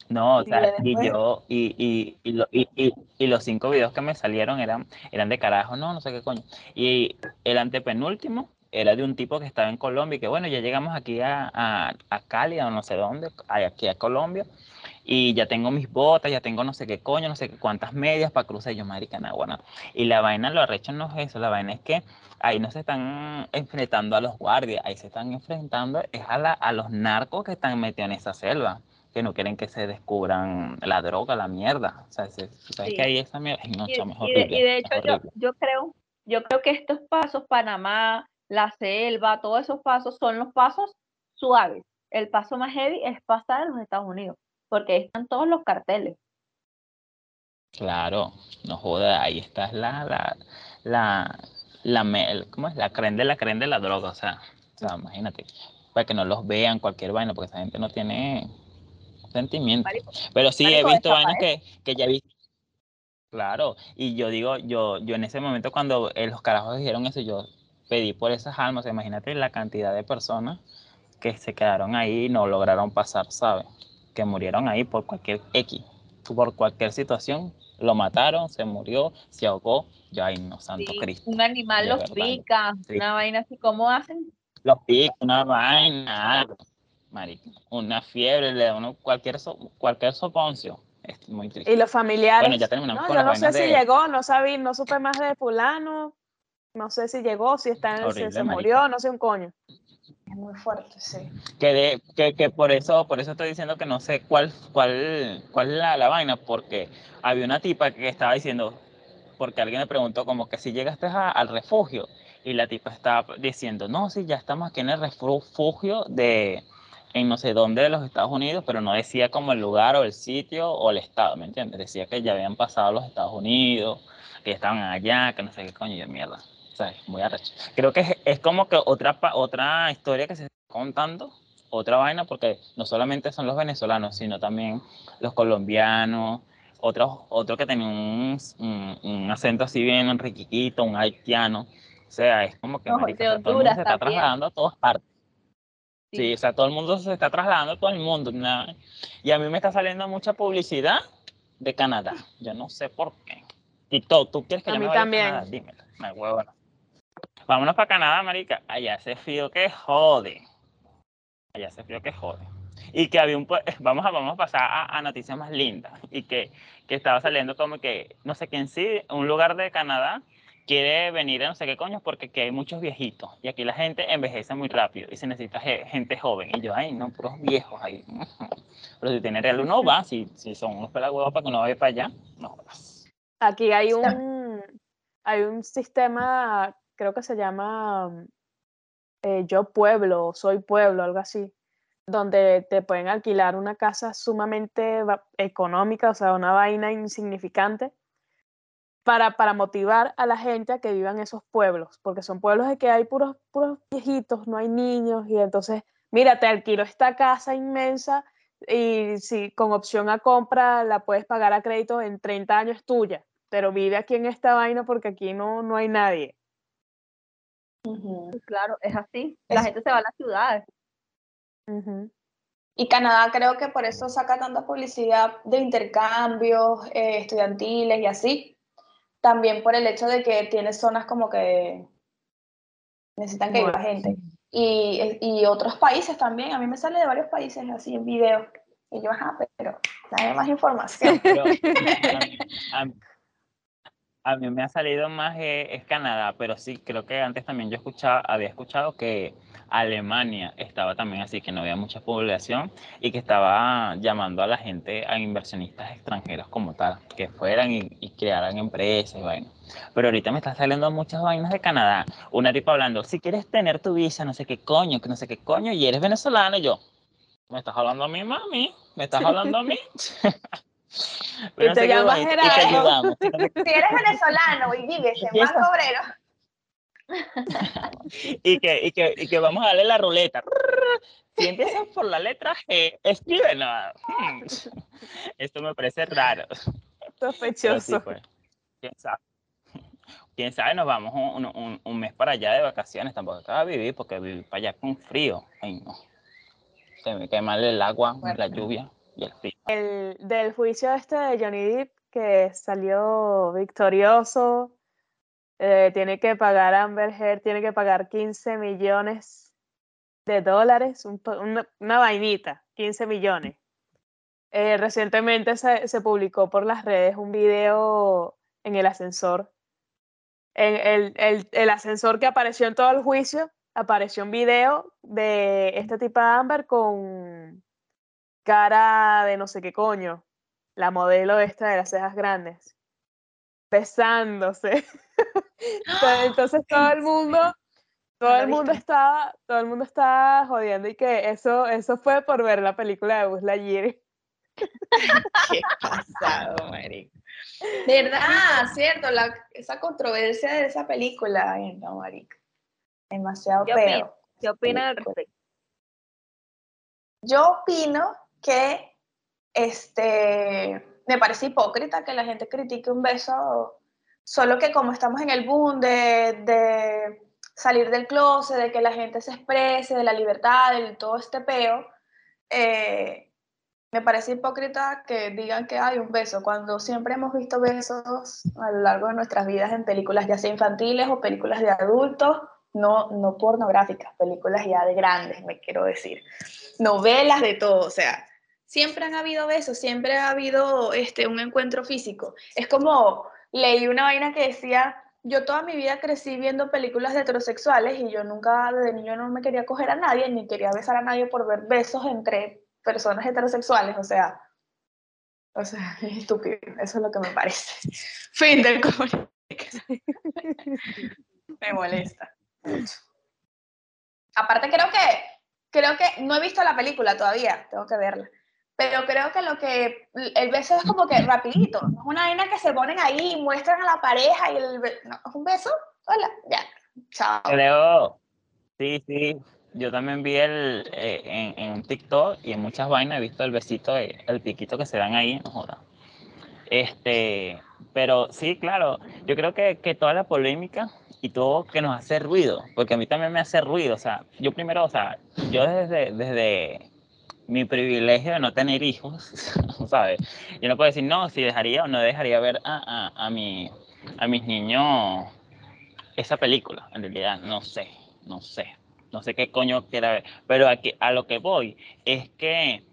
No, o Y sea, y yo, y, y, y, lo- y, y- y los cinco videos que me salieron eran, eran de carajo, no, no sé qué coño. Y el antepenúltimo era de un tipo que estaba en Colombia y que bueno, ya llegamos aquí a, a, a Cali, o no sé dónde, aquí a Colombia, y ya tengo mis botas, ya tengo no sé qué coño, no sé qué cuántas medias para cruzar. Yo, marica, nah, bueno. Y la vaina, lo arrecho no es eso, la vaina es que ahí no se están enfrentando a los guardias, ahí se están enfrentando es a, la, a los narcos que están metidos en esa selva que no quieren que se descubran la droga, la mierda. O sea, se- sabes Sí. que ahí esa mierda, no, Y, chamo, es y de, horrible, y de hecho, yo, horrible. yo creo, yo creo que estos pasos, Panamá, la selva, todos esos pasos son los pasos suaves. El paso más heavy es pasar a los Estados Unidos, porque ahí están todos los carteles. Claro, no joda, ahí está la, la, la, la, ¿cómo es? La creen de la creen de la droga, o sea, o sea, imagínate, para que no los vean cualquier vaina, porque esa gente no tiene sentimiento. Marico, Pero sí he visto vainas que, que ya he visto. Claro, y yo digo, yo, yo en ese momento cuando eh, los carajos dijeron eso, yo pedí por esas almas, imagínate la cantidad de personas que se quedaron ahí y no lograron pasar, ¿sabes? Que murieron ahí por cualquier X, por cualquier situación, lo mataron, se murió, se ahogó, ya, ay no, santo sí, Cristo. un animal los verdad, pica, sí. una vaina así, ¿cómo hacen? Los picos, una vaina, algo, marico, una fiebre, le da uno cualquier, so- cualquier soponcio, es muy triste. Y los familiares, Bueno, ya terminamos no, con yo no sé si de- llegó, no sabí, no supe más de fulano, no sé si llegó, si está en el, Horrible, se, marica. murió, no sé un coño. Es muy fuerte, sí. que, de- que, que por eso por eso estoy diciendo que no sé cuál cuál cuál es la, la vaina porque había una tipa que estaba diciendo porque alguien le preguntó como que si llegaste a- al refugio y la tipa estaba diciendo no sí ya estamos aquí en el refugio de en no sé dónde de los Estados Unidos, pero no decía como el lugar o el sitio o el estado, ¿me entiendes? Decía que ya habían pasado a los Estados Unidos, que estaban allá, que no sé qué coño de mierda. O sea, es muy arrecho. Creo que es, es como que otra, pa- otra historia que se está contando, otra vaina, porque no solamente son los venezolanos, sino también los colombianos, otros otro que tenía un, un, un acento así bien enriquito, un haitiano. O sea, es como que Ojo, marica, de o sea, todo el mundo Honduras se está trasladando a todas partes. Sí. Sí. o sea, todo el mundo se está trasladando a todo el mundo. nada. Y a mí me está saliendo mucha publicidad de Canadá. Yo no sé por qué. TikTok, ¿tú quieres que A yo mí me vaya también. a Canadá? Dímelo. Me huevo. Vámonos para Canadá, marica. Allá hace frío que jode. Allá hace frío que jode. Y que había un... <laughs> Vamos a, vamos a pasar a, a noticias más lindas. Y que, que estaba saliendo como que, no sé quién sí, un lugar de Canadá quiere venir a no sé qué coño porque aquí hay muchos viejitos. Y aquí la gente envejece muy rápido y se necesita ge- gente joven. Y yo, ay, no, puros viejos ahí. <laughs> Pero si tiene real uno va, si, si son unos pelagüevos para que uno vaya para allá, no jodas. Aquí hay un, hay un sistema, creo que se llama eh, Yo Pueblo, Soy Pueblo, algo así, donde te pueden alquilar una casa sumamente económica, o sea, una vaina insignificante, para, para motivar a la gente a que vivan esos pueblos, porque son pueblos de que hay puros, puros viejitos, no hay niños, y entonces, mira, te alquilo esta casa inmensa y si con opción a compra la puedes pagar a crédito en 30 años tuya, pero vive aquí en esta vaina porque aquí no, no hay nadie. Claro, es así. La Es- gente se va a las ciudades. Y Canadá creo que por eso saca tanta publicidad de intercambios eh, estudiantiles y así. También por el hecho de que tiene zonas como que necesitan que viva Bueno. gente. Y, y otros países también. A mí me sale de varios países así en video. Y yo, ajá, pero dame más información. Pero <laughs> a mí, a mí- me ha salido más eh, es Canadá, pero sí, creo que antes también yo escuchaba, había escuchado que Alemania estaba también así, que no había mucha población y que estaba llamando a la gente, a inversionistas extranjeros como tal, que fueran y, y crearan empresas y vainas. Pero ahorita me están saliendo muchas vainas de Canadá. Una tipa hablando, si quieres tener tu visa, no sé qué coño, que no sé qué coño, y eres venezolano, y yo, ¿me estás hablando a mí, mami? ¿Me estás hablando a mí? <laughs> <laughs> Pero te llamas y te Gerardo. ayudamos. Si eres venezolano y vives en. Banco Obrero, <laughs> y que, y que, y que vamos a darle la ruleta. Si empiezas por la letra G, escribe nada. Esto me parece raro. Sí, Sospechoso. pues, quién sabe. Quién sabe, nos vamos un, un- un mes para allá de vacaciones. Tampoco acaba de vivir porque vivir para allá con frío. Ay, no. Se me cae mal el agua, la lluvia el del juicio este de Johnny Depp, que salió victorioso, eh, tiene que pagar Amber Heard, tiene que pagar 15 millones de dólares, una vainita, 15 millones. Eh, recientemente se, se publicó por las redes un video en el ascensor. En el, el, el ascensor que apareció en todo el juicio, apareció un video de esta tipa Amber con cara de no sé qué coño, la modelo esta de las cejas grandes, besándose. <laughs> <gasps> Entonces- todo el mundo, todo el mundo estaba, todo el mundo estaba jodiendo y que eso, eso fue por ver la película de Buzz Lightyear. <laughs> Qué pasado, marico. ¿Verdad? Cierto, la, esa controversia de esa película, ay, no, marico. Demasiado ¿Qué feo. opinas? ¿Qué opinan al respecto? Yo opino que este me parece hipócrita que la gente critique un beso, solo que como estamos en el boom de, de salir del closet, de que la gente se exprese, de la libertad, de todo este peo, eh, me parece hipócrita que digan que hay un beso, cuando siempre hemos visto besos a lo largo de nuestras vidas en películas ya sea infantiles o películas de adultos, no, no pornográficas, películas ya de grandes, me quiero decir. Novelas, de todo, o sea, siempre han habido besos, siempre ha habido este, un encuentro físico. Es como leí una vaina que decía, yo toda mi vida crecí viendo películas de heterosexuales y yo nunca de niño no me quería coger a nadie, ni quería besar a nadie por ver besos entre personas heterosexuales, o sea, o sea, <laughs> es estúpido, eso es lo que me parece. <laughs> Fin del comunicado. <laughs> me molesta. Aparte creo que creo que no he visto la película todavía, tengo que verla. Pero creo que lo que el beso es como que rapidito, es una vaina que se ponen ahí y muestran a la pareja y el es un beso, hola, ya, chao. Creo, sí, sí. Yo también vi el eh, en, en TikTok y en muchas vainas he visto el besito, de- el piquito que se dan ahí, no joda. Este, pero sí, claro, yo creo que, que toda la polémica y todo que nos hace ruido, porque a mí también me hace ruido, o sea, yo primero, o sea, yo desde, desde mi privilegio de no tener hijos, <laughs> ¿sabes? Yo no puedo decir, no, si dejaría o no dejaría ver a, a, a, mi, a mis niños esa película, en realidad, no sé, no sé, no sé qué coño quiera ver, pero aquí, a lo que voy es que,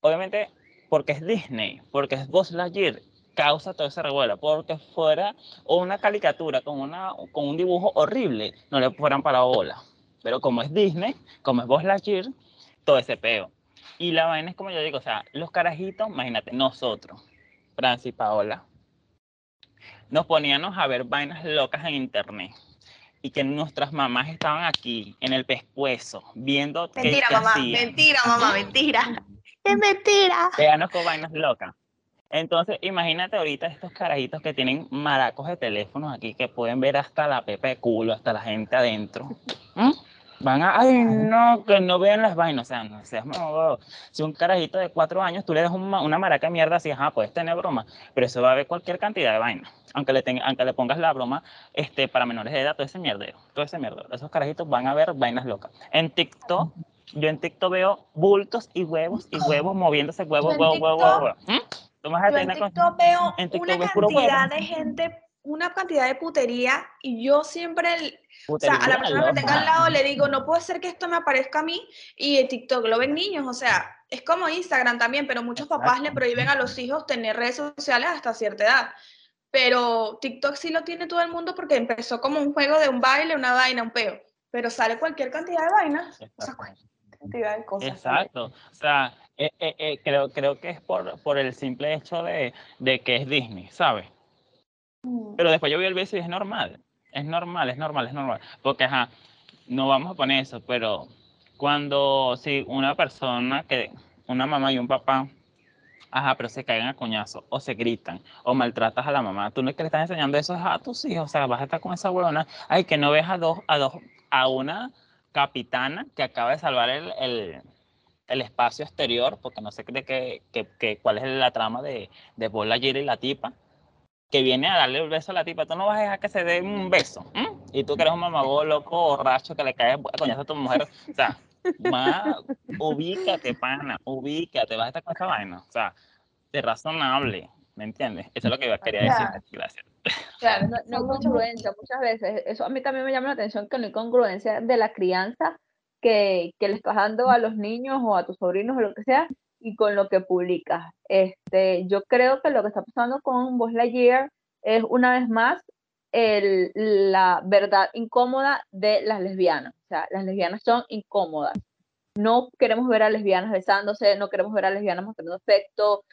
obviamente, porque es Disney, porque es Buzz Lightyear, causa todo ese revuelo, porque fuera una caricatura con, una, con un dibujo horrible, no le fueran para bola, pero como es Disney, como es Buzz Lightyear, todo ese peo. Y la vaina es como yo digo, o sea, los carajitos, imagínate, nosotros, Francis y Paola, nos poníamos a ver vainas locas en internet y que nuestras mamás estaban aquí en el pescuezo viendo Mentira, qué mamá, hacían. mentira, mamá, mentira. <laughs> Es mentira. Véanos con vainas locas. Entonces, imagínate ahorita estos carajitos que tienen maracos de teléfonos aquí que pueden ver hasta la pepe de culo, hasta la gente adentro. <laughs> ¿Mm? Van a, ay, no, que no vean las vainas. O sea, no seas mamá, Si un carajito de cuatro años tú le das un una maraca de mierda así, ajá, puedes tener broma, pero eso va a ver cualquier cantidad de vainas. Aunque le, tenga- aunque le pongas la broma este, para menores de edad, todo ese mierdero, todo ese mierdero. Esos carajitos van a ver vainas locas. En TikTok, yo en TikTok veo bultos y huevos y huevos moviéndose, huevo, en huevo, huevo, TikTok- huevo. ¿Mm? Tú vas a Yo en TikTok veo en TikTok una cantidad de gente, una cantidad de putería y yo siempre, el- o sea, a la persona que tenga al lado le digo, no puede ser que esto me aparezca a mí y en TikTok lo ven niños, o sea, es como Instagram también, pero muchos papás le Exacto. prohíben a los hijos tener redes sociales hasta cierta edad. Pero TikTok sí lo tiene todo el mundo porque empezó como un juego de un baile, una vaina, un peo. Pero sale cualquier cantidad de vainas, o sea, cualquier cantidad de cosas. Exacto. O sea, eh, eh, eh, creo, creo que es por, por el simple hecho de, de que es Disney, ¿sabes? Mm. Pero después yo vi el beso y es normal. Es normal, es normal, es normal. Porque, ajá, no vamos a poner eso, pero cuando si una persona que, una mamá y un papá, ajá, pero se caen a coñazo, o se gritan, o maltratas a la mamá, tú no es que le estás enseñando eso a tus hijos, o sea, vas a estar con esa huevona, ay, que no ves a dos, a dos, a una capitana que acaba de salvar el, el, el espacio exterior, porque no sé de qué, qué- qué- cuál es la trama de, de Buzz Lightyear y la tipa, que viene a darle un beso a la tipa, tú no vas a dejar que se dé un beso. Y tú que eres un mamagó loco, borracho, que le caes a coñazo a tu mujer. O sea, más, ubícate, pana, ubícate, vas a estar con esa vaina. O sea, de razonable, ¿me entiendes? Eso es lo que yo quería decir. Claro. Gracias. Claro, no, no congruencia muchas veces. Eso a mí también me llama la atención que no hay congruencia de la crianza que, que le estás dando a los niños o a tus sobrinos o lo que sea y con lo que publicas. Este, yo creo que lo que está pasando con Buzz Lightyear es una vez más el- la verdad incómoda de las lesbianas. O sea, las lesbianas son incómodas. No queremos ver a lesbianas besándose, no queremos ver a lesbianas mostrando afecto,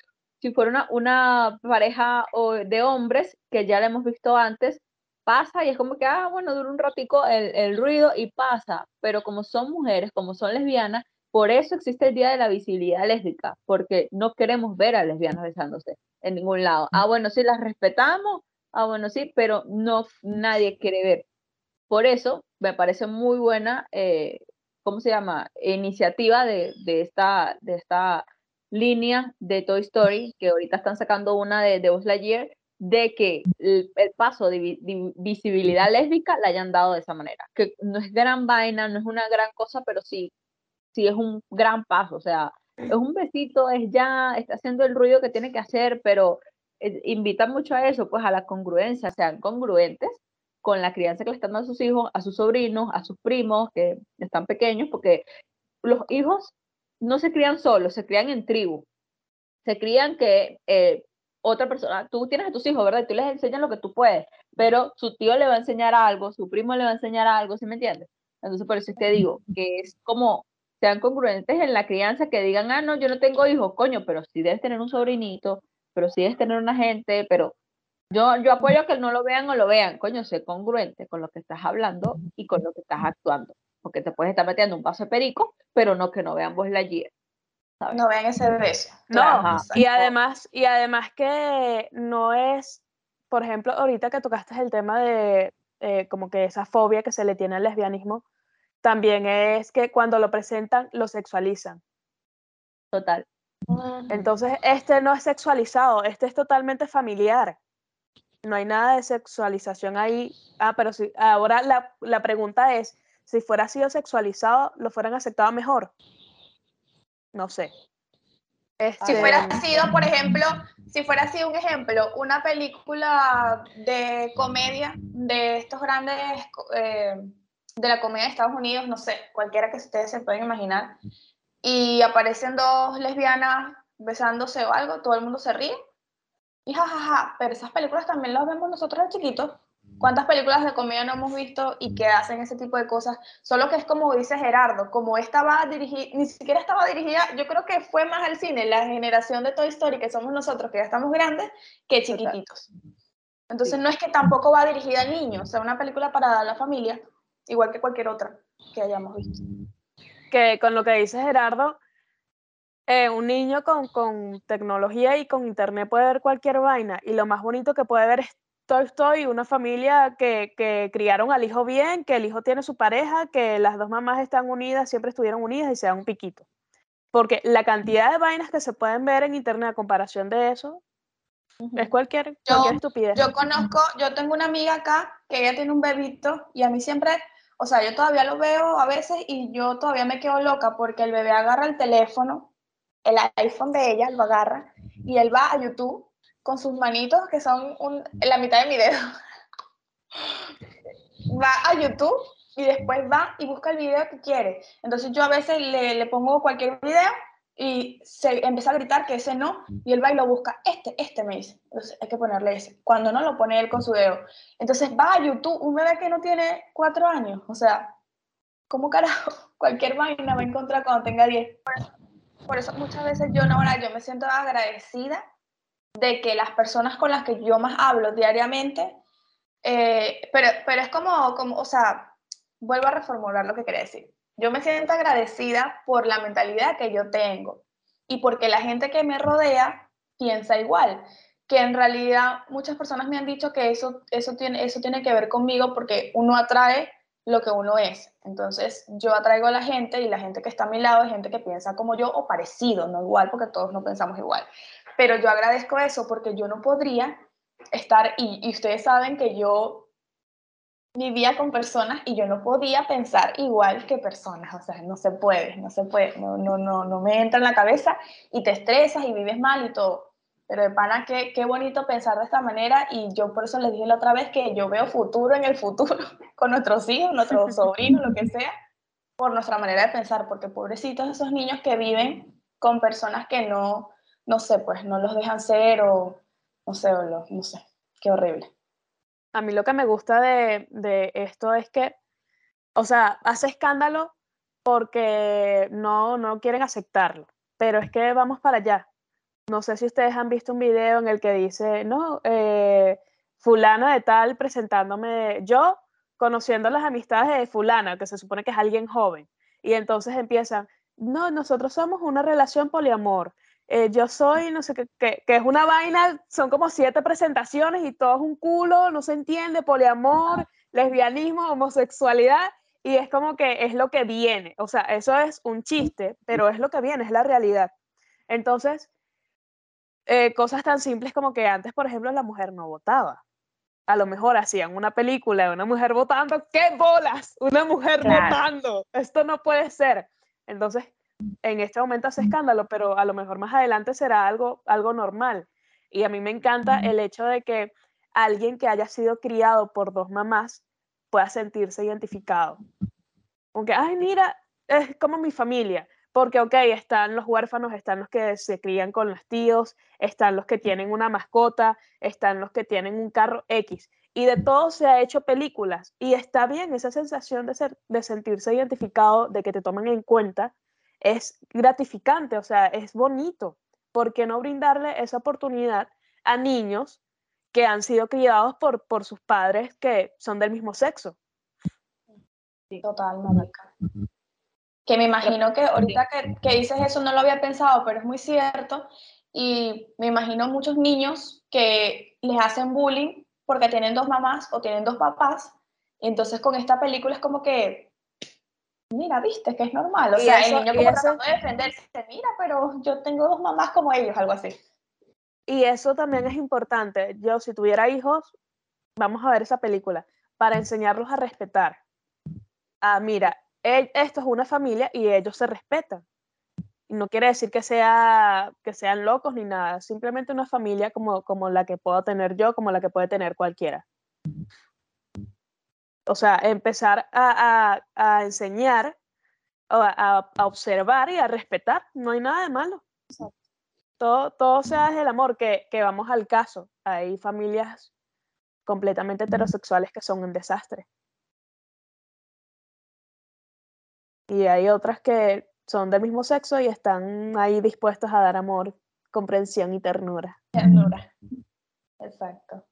si fuera una, una pareja de hombres, que ya la hemos visto antes, pasa y es como que, ah, bueno, dura un ratico el, el ruido y pasa, pero como son mujeres, como son lesbianas, por eso existe el Día de la Visibilidad Lésbica, porque no queremos ver a lesbianas besándose en ningún lado. Ah, bueno, sí, las respetamos, ah, bueno, sí, pero no, nadie quiere ver. Por eso me parece muy buena, eh, ¿cómo se llama? Iniciativa de, de esta, de esta línea de Toy Story, que ahorita están sacando una de, de Buzz Lightyear, de que el, el paso de, de visibilidad lésbica la hayan dado de esa manera. Que no es gran vaina, no es una gran cosa, pero sí, sí es un gran paso. O sea, es un besito, es ya, está haciendo el ruido que tiene que hacer, pero eh, invita mucho a eso, pues a la congruencia, sean congruentes con la crianza que le están dando a sus hijos, a sus sobrinos, a sus primos que están pequeños, porque los hijos no se crían solos, se crían en tribu. Se crían que eh, otra persona, tú tienes a tus hijos, ¿verdad? Y tú les enseñas lo que tú puedes, pero su tío le va a enseñar algo, su primo le va a enseñar algo, ¿sí me entiendes? Entonces, por eso te digo que es como sean congruentes en la crianza, que digan, ah, no, yo no tengo hijos, coño, pero sí debes tener un sobrinito, pero sí debes tener una gente, pero yo, yo apoyo a que no lo vean o lo vean, coño, sé congruente con lo que estás hablando y con lo que estás actuando. porque te puedes estar metiendo un vaso de perico, pero no que no vean vos la guía. No vean ese beso. No, Ajá. y además, y además que no es, por ejemplo, ahorita que tocaste el tema de eh, como que esa fobia que se le tiene al lesbianismo, también es que cuando lo presentan lo sexualizan. Total. Entonces, este no es sexualizado, este es totalmente familiar. No hay nada de sexualización ahí. Ah, pero sí, ahora la, la pregunta es, si fuera sido sexualizado, ¿lo fueran aceptado mejor? No sé. Si Este, fuera sido, por ejemplo, si fuera sido un ejemplo, una película de comedia de estos grandes, eh, de la comedia de Estados Unidos, no sé, cualquiera que ustedes se pueden imaginar, y aparecen dos lesbianas besándose o algo, todo el mundo se ríe, y jajaja, pero esas películas también las vemos nosotros de chiquitos. ¿Cuántas películas de comedia no hemos visto y que hacen ese tipo de cosas? Solo que es como dice Gerardo, como estaba dirigida, ni siquiera estaba dirigida, yo creo que fue más al cine, la generación de Toy Story, que somos nosotros, que ya estamos grandes, que chiquititos. Entonces no es que tampoco va dirigida al niño, o sea, una película para la familia, igual que cualquier otra que hayamos visto. que con lo que dice Gerardo, eh, un niño con, con tecnología y con internet puede ver cualquier vaina y lo más bonito que puede ver es Toy Story, una familia que, que criaron al hijo bien, que el hijo tiene su pareja, que las dos mamás están unidas, siempre estuvieron unidas y se dan un piquito. Porque la cantidad de vainas que se pueden ver en internet a comparación de eso es cualquier, Yo- cualquier estupidez. Yo conozco, yo tengo una amiga acá que ella tiene un bebito y a mí siempre, o sea, yo todavía lo veo a veces y yo todavía me quedo loca porque el bebé agarra el teléfono, el iPhone de ella lo agarra y él va a YouTube con sus manitos que son un- la mitad de mi dedo. <laughs> Va a YouTube y después va y busca el video que quiere. Entonces yo a veces le, le pongo cualquier video y se empieza a gritar que ese no, y él va y lo busca, este, este me dice, entonces hay que ponerle ese, cuando no lo pone él con su dedo. Entonces va a YouTube, un bebé que no tiene cuatro años, o sea, ¿cómo carajo? <laughs> Cualquier vaina va a encontrar cuando tenga diez. Por eso, por eso muchas veces yo, Nora, yo me siento agradecida de que las personas con las que yo más hablo diariamente, eh, pero, pero es como, como, o sea, vuelvo a reformular lo que quería decir. Yo me siento agradecida por la mentalidad que yo tengo y porque la gente que me rodea piensa igual. Que en realidad muchas personas me han dicho que eso, eso, tiene, eso tiene que ver conmigo porque uno atrae lo que uno es. Entonces yo atraigo a la gente y la gente que está a mi lado es gente que piensa como yo o parecido, no igual porque todos no pensamos igual. Pero yo agradezco eso porque yo no podría estar, y, y ustedes saben que yo vivía con personas y yo no podía pensar igual que personas, o sea, no se puede, no se puede, no, no, no, no me entra en la cabeza y te estresas y vives mal y todo. Pero de pana, qué, qué bonito pensar de esta manera y yo por eso les dije la otra vez que yo veo futuro en el futuro <laughs> con nuestros hijos, nuestros <laughs> sobrinos, lo que sea, por nuestra manera de pensar, porque pobrecitos esos niños que viven con personas que no, no sé, pues no los dejan ser o no sé, o los- no sé, qué horrible. A mí lo que me gusta de, de esto es que, o sea, hace escándalo porque no, no quieren aceptarlo, pero es que vamos para allá. No sé si ustedes han visto un video en el que dice, no, eh, fulana de tal presentándome, yo conociendo las amistades de fulana, que se supone que es alguien joven, y entonces empiezan, no, nosotros somos una relación poliamor, eh, yo soy, no sé qué, que, que es una vaina, son como siete presentaciones y todo es un culo, no se entiende, poliamor, lesbianismo, homosexualidad, y es como que es lo que viene, o sea, eso es un chiste, pero es lo que viene, es la realidad. Entonces, eh, cosas tan simples como que antes, por ejemplo, la mujer no votaba. A lo mejor hacían una película de una mujer votando, ¡qué bolas! Una mujer Claro. votando, esto no puede ser. Entonces, en este momento hace escándalo, pero a lo mejor más adelante será algo, algo normal. Y a mí me encanta el hecho de que alguien que haya sido criado por dos mamás pueda sentirse identificado. Aunque, ay, mira, es como mi familia. Porque, ok, están los huérfanos, están los que se crían con los tíos, están los que tienen una mascota, están los que tienen un carro X. Y de todo se ha hecho películas. Y está bien esa sensación de, ser, de sentirse identificado, de que te tomen en cuenta, es gratificante, o sea, es bonito. ¿Por qué no brindarle esa oportunidad a niños que han sido criados por, por sus padres que son del mismo sexo? Total, marica. Que me imagino que ahorita que, que dices eso no lo había pensado, pero es muy cierto. Y me imagino muchos niños que les hacen bullying porque tienen dos mamás o tienen dos papás. Y entonces con esta película es como que, mira, viste que es normal. O Y sea, eso- el niño como eso- tratando de defenderse, mira, pero yo tengo dos mamás como ellos, algo así. Y eso también es importante. Yo, si tuviera hijos, vamos a ver esa película para enseñarlos a respetar. Ah, mira, esto es una familia y ellos se respetan. No quiere decir que, sea, que sean locos ni nada, simplemente una familia como, como la que puedo tener yo, como la que puede tener cualquiera. O sea, empezar a, a- a enseñar, o a, a- a observar y a respetar, no hay nada de malo. Todo, todo sea desde el amor, que, que vamos al caso. Hay familias completamente heterosexuales que son un desastre. Y hay otras que son del mismo sexo y están ahí dispuestas a dar amor, comprensión y ternura. Ternura. Exacto.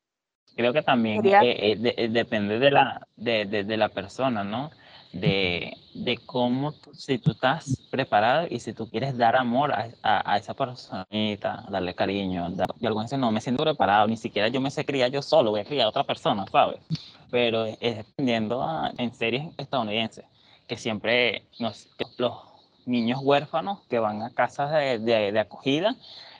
Creo que también eh, eh, de- eh, depende de la, de, de- de la persona, ¿no? De, de cómo, tú- si tú estás preparado y si tú quieres dar amor a, a, a esa personita, darle cariño, dar- y algunos dicen, no me siento preparado, ni siquiera yo me sé criar yo solo, voy a criar a otra persona, ¿sabes? Pero es, dependiendo a- en series estadounidenses, que siempre nos, los niños huérfanos que van a casas de, de- de acogida,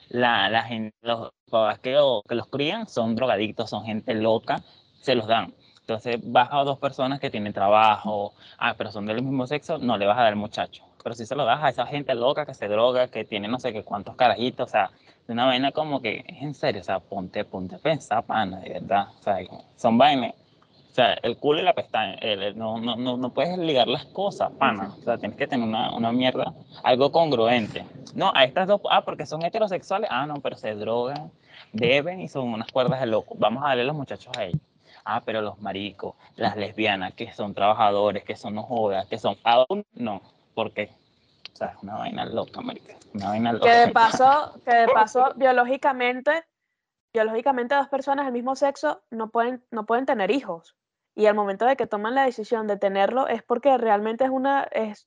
la, la gente, los papás que, lo- que los crían son drogadictos, son gente loca, se los dan. Entonces vas a dos personas que tienen trabajo, ah, pero son del mismo sexo, no le vas a dar muchacho. Pero si se lo das a esa gente loca que se droga, que tiene no sé qué cuántos carajitos, o sea, de una vaina como que, en serio, o sea, ponte, ponte a pensar, pana, de verdad. O sea, son vainas, sea, el culo y la pestaña, el- el- no, no, no, no puedes ligar las cosas, pana. O sea, tienes que tener una, una mierda, algo congruente. No, a estas dos, ah, porque son heterosexuales, ah, no, pero se drogan, beben y son unas cuerdas de loco. Vamos a darle a los muchachos a ellos. Ah, pero los maricos, las lesbianas, que son trabajadores, que son no jodas, que son aún, no, ¿por qué? O sea, es una vaina loca, marica, una vaina loca. Que de paso, que de <laughs> paso biológicamente, biológicamente dos personas del mismo sexo no pueden, no pueden tener hijos. Y al momento de que toman la decisión de tenerlo es porque realmente es una, es,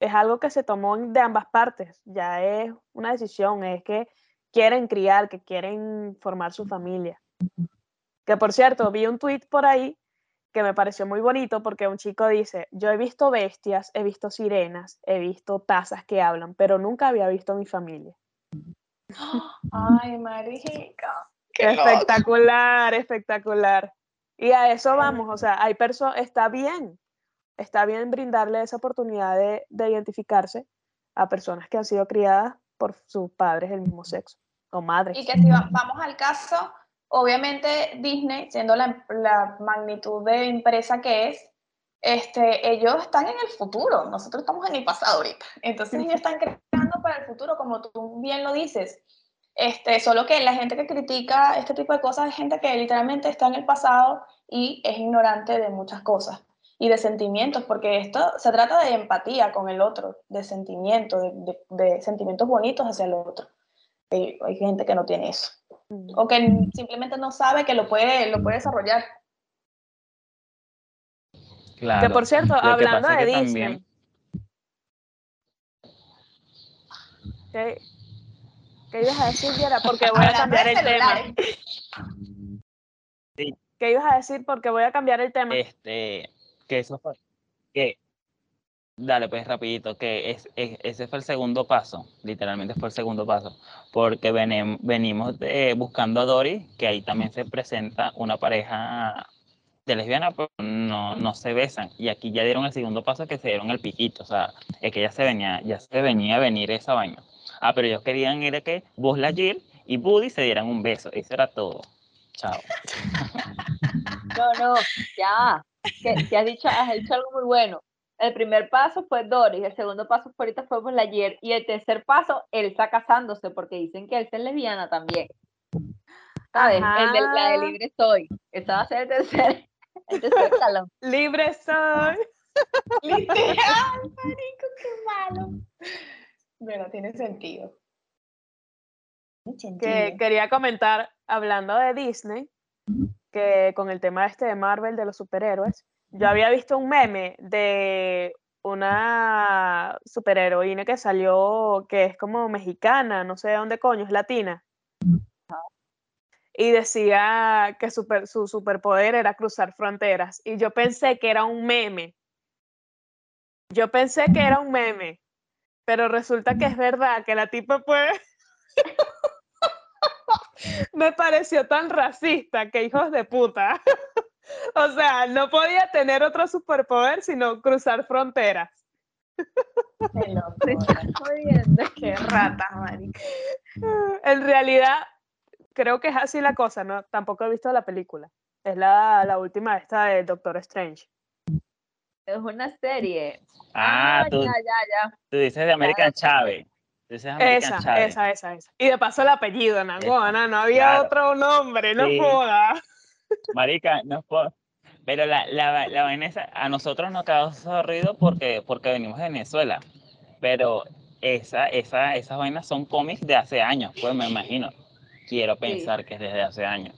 es algo que se tomó de ambas partes. Ya es una decisión, es que quieren criar, que quieren formar su familia. Que por cierto, vi un tweet por ahí que me pareció muy bonito porque un chico dice, yo he visto bestias, he visto sirenas, he visto tazas que hablan, pero nunca había visto a mi familia. <gasps> Ay, marica. Qué loco. espectacular, espectacular. Y a eso vamos, o sea, hay personas, está bien, está bien brindarle esa oportunidad de, de identificarse a personas que han sido criadas por sus padres del mismo sexo o madres. Y que si va- vamos al caso, obviamente Disney, siendo la, la magnitud de empresa que es, este, ellos están en el futuro, nosotros estamos en el pasado ahorita. Entonces ellos están creando para el futuro, como tú bien lo dices. Este, solo que la gente que critica este tipo de cosas es gente que literalmente está en el pasado y es ignorante de muchas cosas y de sentimientos, porque esto se trata de empatía con el otro, de sentimientos, de, de- de sentimientos bonitos hacia el otro. Eh, hay gente que no tiene eso Mm. o que simplemente no sabe que lo puede, lo puede desarrollar. Claro. Que por cierto, Lo hablando de Disney. también- ¿Qué, qué ibas a decir, Yera? Porque voy a cambiar el tema. ¿Qué ibas a decir? Porque voy a cambiar el tema. Este, que eso fue, que, dale pues rapidito, que es, es- ese fue el segundo paso, literalmente fue el segundo paso, porque venem- venimos de, buscando a Dory, que ahí también se presenta una pareja de lesbiana, pero no, no se besan, y aquí ya dieron el segundo paso que se dieron el piquito, o sea, es que ya se venía, ya se venía a venir esa vaina. Ah, pero ellos querían ir a que Buzz Lightyear y Buddy se dieran un beso, eso era todo. Chao. <laughs> No, no, ya. Que, que has dicho, has dicho algo muy bueno. El primer paso fue Doris, el segundo paso fue ahorita fue ayer y el tercer paso, él está casándose porque dicen que él es lesbiana también. ¿Sabes? El de la de Ajá. libre soy. Ese va a ser el tercer, el tercer escalón. <laughs> Libre soy. Literal, <laughs> marico, qué malo. Pero tiene sentido. que quería comentar, hablando de Disney, que con el tema este de Marvel, de los superhéroes, yo había visto un meme de una superheroína que salió, que es como mexicana, no sé de dónde coño, es latina. Y decía que super- su superpoder era cruzar fronteras. Y yo pensé que era un meme. Yo pensé que era un meme. Pero resulta que es verdad que la tipa puede. <laughs> Me pareció tan racista que hijos de puta. <laughs> O sea, no podía tener otro superpoder sino cruzar fronteras. Qué loco, Te estás jodiendo. Qué rata, marica. En realidad, creo que es así la cosa, ¿no? Tampoco he visto la película. Es la, la última esta de Doctor Strange. Es una serie. Ah, tú, ya, ya, ya. tú dices de American Chávez. Esa, Chávez. esa, esa, esa. Y de paso el apellido, Nangona, no había claro. otro nombre, no Sí. joda. Marica, no por- Pero la, la, la vaina esa, a nosotros nos causa ruido porque, porque venimos de Venezuela. Pero esa, esa, esas vainas son cómics de hace años, pues me imagino. Quiero pensar que es desde hace años.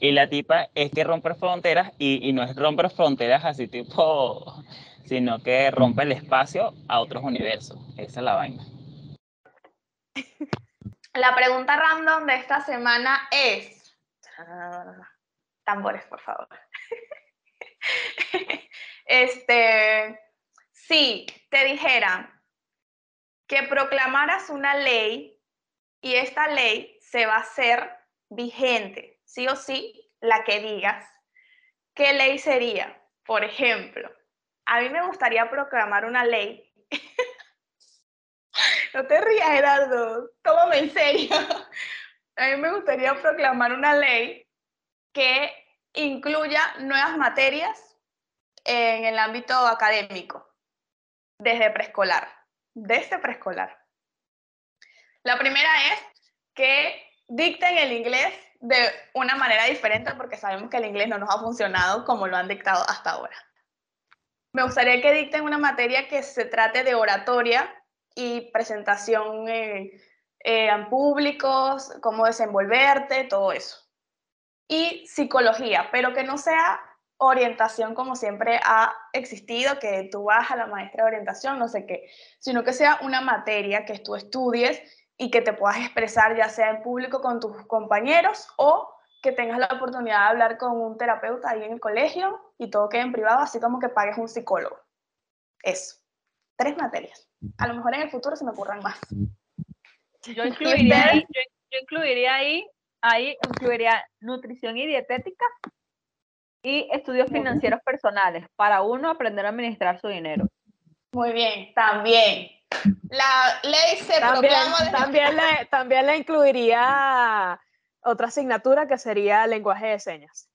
Y la tipa es que rompe fronteras y, y no es romper fronteras así tipo, sino que rompe el espacio a otros universos. Esa es la vaina. La pregunta random de esta semana es. Tambores, por favor. <laughs> Este, si te dijeran que proclamaras una ley y esta ley se va a hacer vigente, sí o sí, la que digas, ¿qué ley sería? Por ejemplo, a mí me gustaría proclamar una ley. <laughs> No te rías, Gerardo, tómame en serio. A mí me gustaría proclamar una ley que incluya nuevas materias en el ámbito académico, desde preescolar, desde preescolar. La primera es que dicten el inglés de una manera diferente porque sabemos que el inglés no nos ha funcionado como lo han dictado hasta ahora. Me gustaría que dicten una materia que se trate de oratoria y presentación en, públicos, cómo desenvolverte, todo eso. Y psicología, pero que no sea orientación como siempre ha existido, que tú vas a la maestra de orientación, no sé qué, sino que sea una materia que tú estudies y que te puedas expresar ya sea en público con tus compañeros o que tengas la oportunidad de hablar con un terapeuta ahí en el colegio y todo quede en privado, así como que pagues un psicólogo. Eso. Tres materias. A lo mejor en el futuro se me ocurran más. Yo <laughs> incluiría ahí, yo, yo incluiría ahí, ahí incluiría nutrición y dietética y estudios financieros personales para uno aprender a administrar su dinero. Muy bien, también. La ley se También, proclama desde- también, le, también le incluiría otra asignatura que sería lenguaje de señas.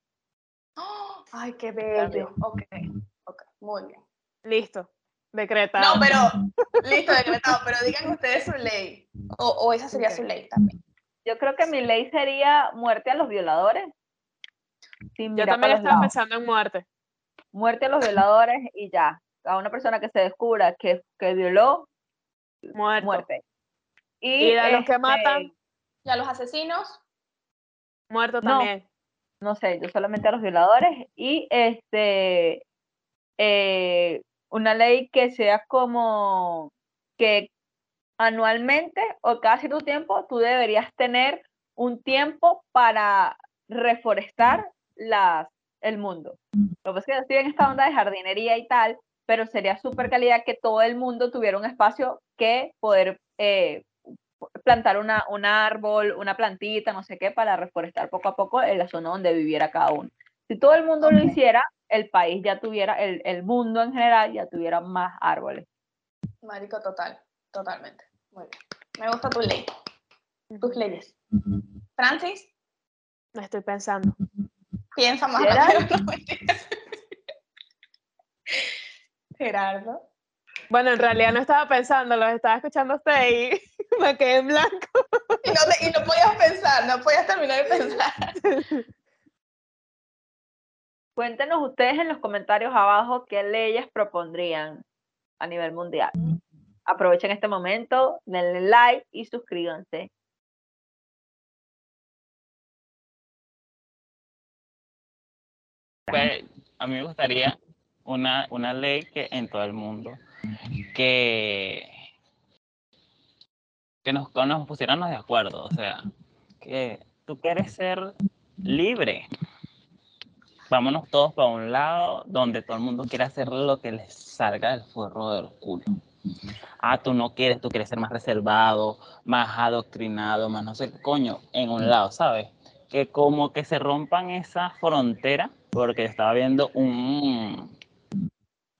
¡Oh! Ay, qué bello. Ok, ok, muy bien. Listo, decretado. No, pero, listo, decretado, pero digan ustedes su ley. O, o esa sería su ley también. Yo creo que mi ley sería muerte a los violadores. Yo también estaba lados. pensando en muerte. Muerte a los violadores y ya. A una persona que se descubra que, que violó, Muerto. muerte. Y, Y de los que este, matan, ¿Y a los asesinos? muerto no. también. no sé, yo solamente a los violadores y este eh, una ley que sea como que anualmente o cada cierto tiempo tú deberías tener un tiempo para reforestar las, el mundo. Lo que pasa es que yo estoy en esta onda de jardinería y tal, pero sería súper calidad que todo el mundo tuviera un espacio que poder eh, plantar una, un árbol, una plantita, no sé qué, para reforestar poco a poco en la zona donde viviera cada uno. Si todo el mundo lo hiciera, el país ya tuviera, el, el mundo en general ya tuviera más árboles. Marico, total, totalmente. Muy bien. Me gusta tu ley, tus leyes. Francis, Me estoy pensando. piensa más. <laughs> Gerardo. Bueno, en realidad no estaba pensando, los estaba escuchando a usted y <laughs> me quedé en blanco. Y no, te- y no podías pensar, no podías terminar de pensar. Cuéntenos ustedes en los comentarios abajo qué leyes propondrían a nivel mundial. Aprovechen este momento, denle like y suscríbanse. Pues, a mí me gustaría una, una ley que en todo el mundo que, que nos, nos pusiéramos de acuerdo. O sea, que tú quieres ser libre. Vámonos todos para un lado donde todo el mundo quiere hacer lo que les salga del forro del culo. Ah, tú no quieres, tú quieres ser más reservado, más adoctrinado, más no sé qué coño, en un lado, ¿sabes? Que como que se rompan esa frontera, porque estaba viendo un,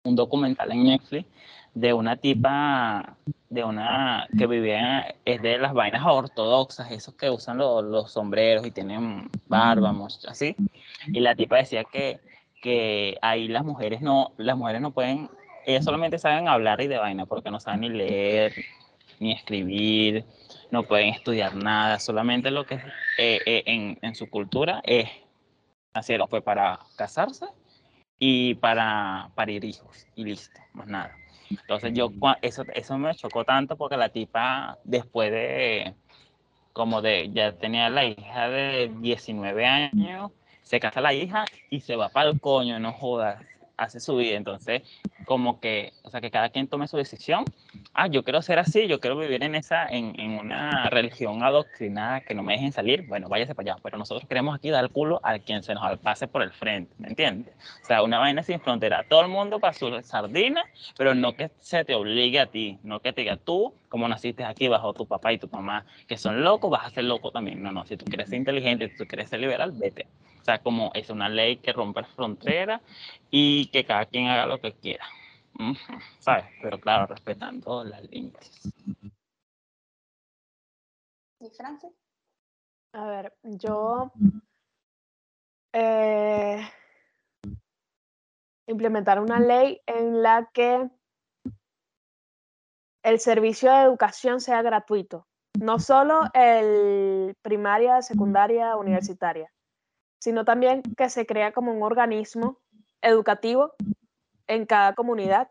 un documental en Netflix de una tipa, de una que vivía, es de las vainas ortodoxas, esos que usan los, los sombreros y tienen barba, así. Y la tipa decía que, que ahí las mujeres no, las mujeres no pueden, ellas solamente saben hablar y de vaina, porque no saben ni leer, ni escribir, no pueden estudiar nada, solamente lo que eh, eh, en, en su cultura es, nacieron fue para casarse y para parir hijos, y listo, más nada. Entonces yo, cua- eso, eso me chocó tanto porque la tipa después de, como de, ya tenía la hija de 19 años, se casa la hija y se va para el coño, no jodas, hace su vida. Entonces, como que, o sea, que cada quien tome su decisión. Ah, yo quiero ser así, yo quiero vivir en esa, en, en una religión adoctrinada que no me dejen salir, bueno, váyase para allá. Pero nosotros queremos aquí dar culo a quien se nos pase por el frente, ¿me entiendes? O sea, una vaina sin frontera. Todo el mundo para su sardina, pero no que se te obligue a ti, no que te diga tú, como naciste aquí bajo tu papá y tu mamá, que son locos, vas a ser loco también. No, no, si tú quieres ser inteligente, si tú quieres ser liberal, vete. O sea, como es una ley que rompe fronteras y que cada quien haga lo que quiera. ¿Sabes? Pero claro, respetando las límites. ¿Y Francis? A ver, yo eh, implementar una ley en la que el servicio de educación sea gratuito, no solo el primaria, secundaria, universitaria, sino también que se crea como un organismo educativo en cada comunidad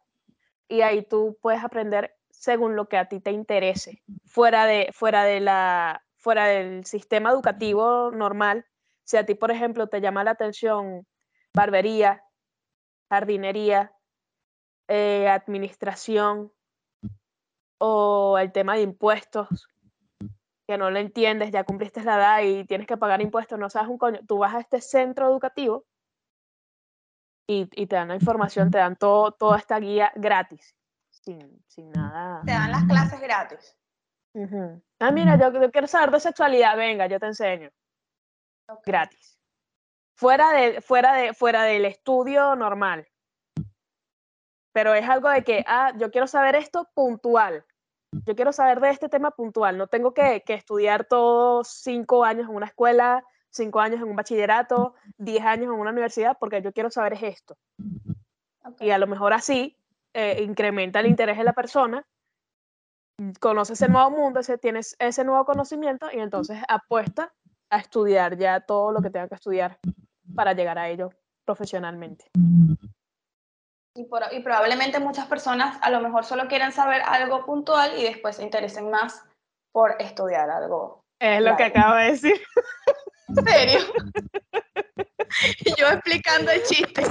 y ahí tú puedes aprender según lo que a ti te interese, fuera de, fuera de la, fuera del sistema educativo normal. Si a ti, por ejemplo, te llama la atención barbería, jardinería, eh, administración o el tema de impuestos, que no lo entiendes, ya cumpliste la edad y tienes que pagar impuestos, no sabes un coño, tú vas a este centro educativo y, y te dan la información, te dan todo, toda esta guía gratis, sin, sin nada. Te dan las clases gratis. Ah, mira, yo, yo quiero saber de sexualidad, venga, yo te enseño, gratis. Fuera, de, fuera, de, fuera del estudio normal. Pero es algo de que, ah, yo quiero saber esto puntual. Yo quiero saber de este tema puntual. No tengo que, que estudiar todos cinco años en una escuela, cinco años en un bachillerato, diez años en una universidad, porque yo quiero saber es esto. Ok. Y a lo mejor así eh, incrementa el interés de la persona, conoces el nuevo mundo, ese, tienes ese nuevo conocimiento y entonces apuesta a estudiar ya todo lo que tenga que estudiar para llegar a ello profesionalmente. Y, por- y probablemente muchas personas a lo mejor solo quieren saber algo puntual y después se interesen más por estudiar algo. Es lo que acabo de decir. <laughs> ¿En serio? <laughs> y yo explicando el chiste.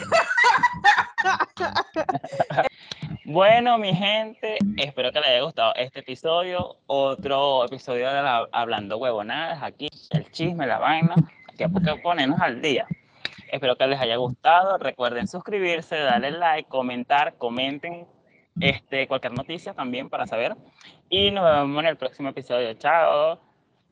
Bueno, mi gente, espero que les haya gustado este episodio. Otro episodio de la- Hablando Huevonadas, aquí, el chisme, la vaina, que que ponernos al día. Espero que les haya gustado. Recuerden suscribirse, darle like, comentar, comenten este, cualquier noticia también para saber. Y nos vemos en el próximo episodio. Chao.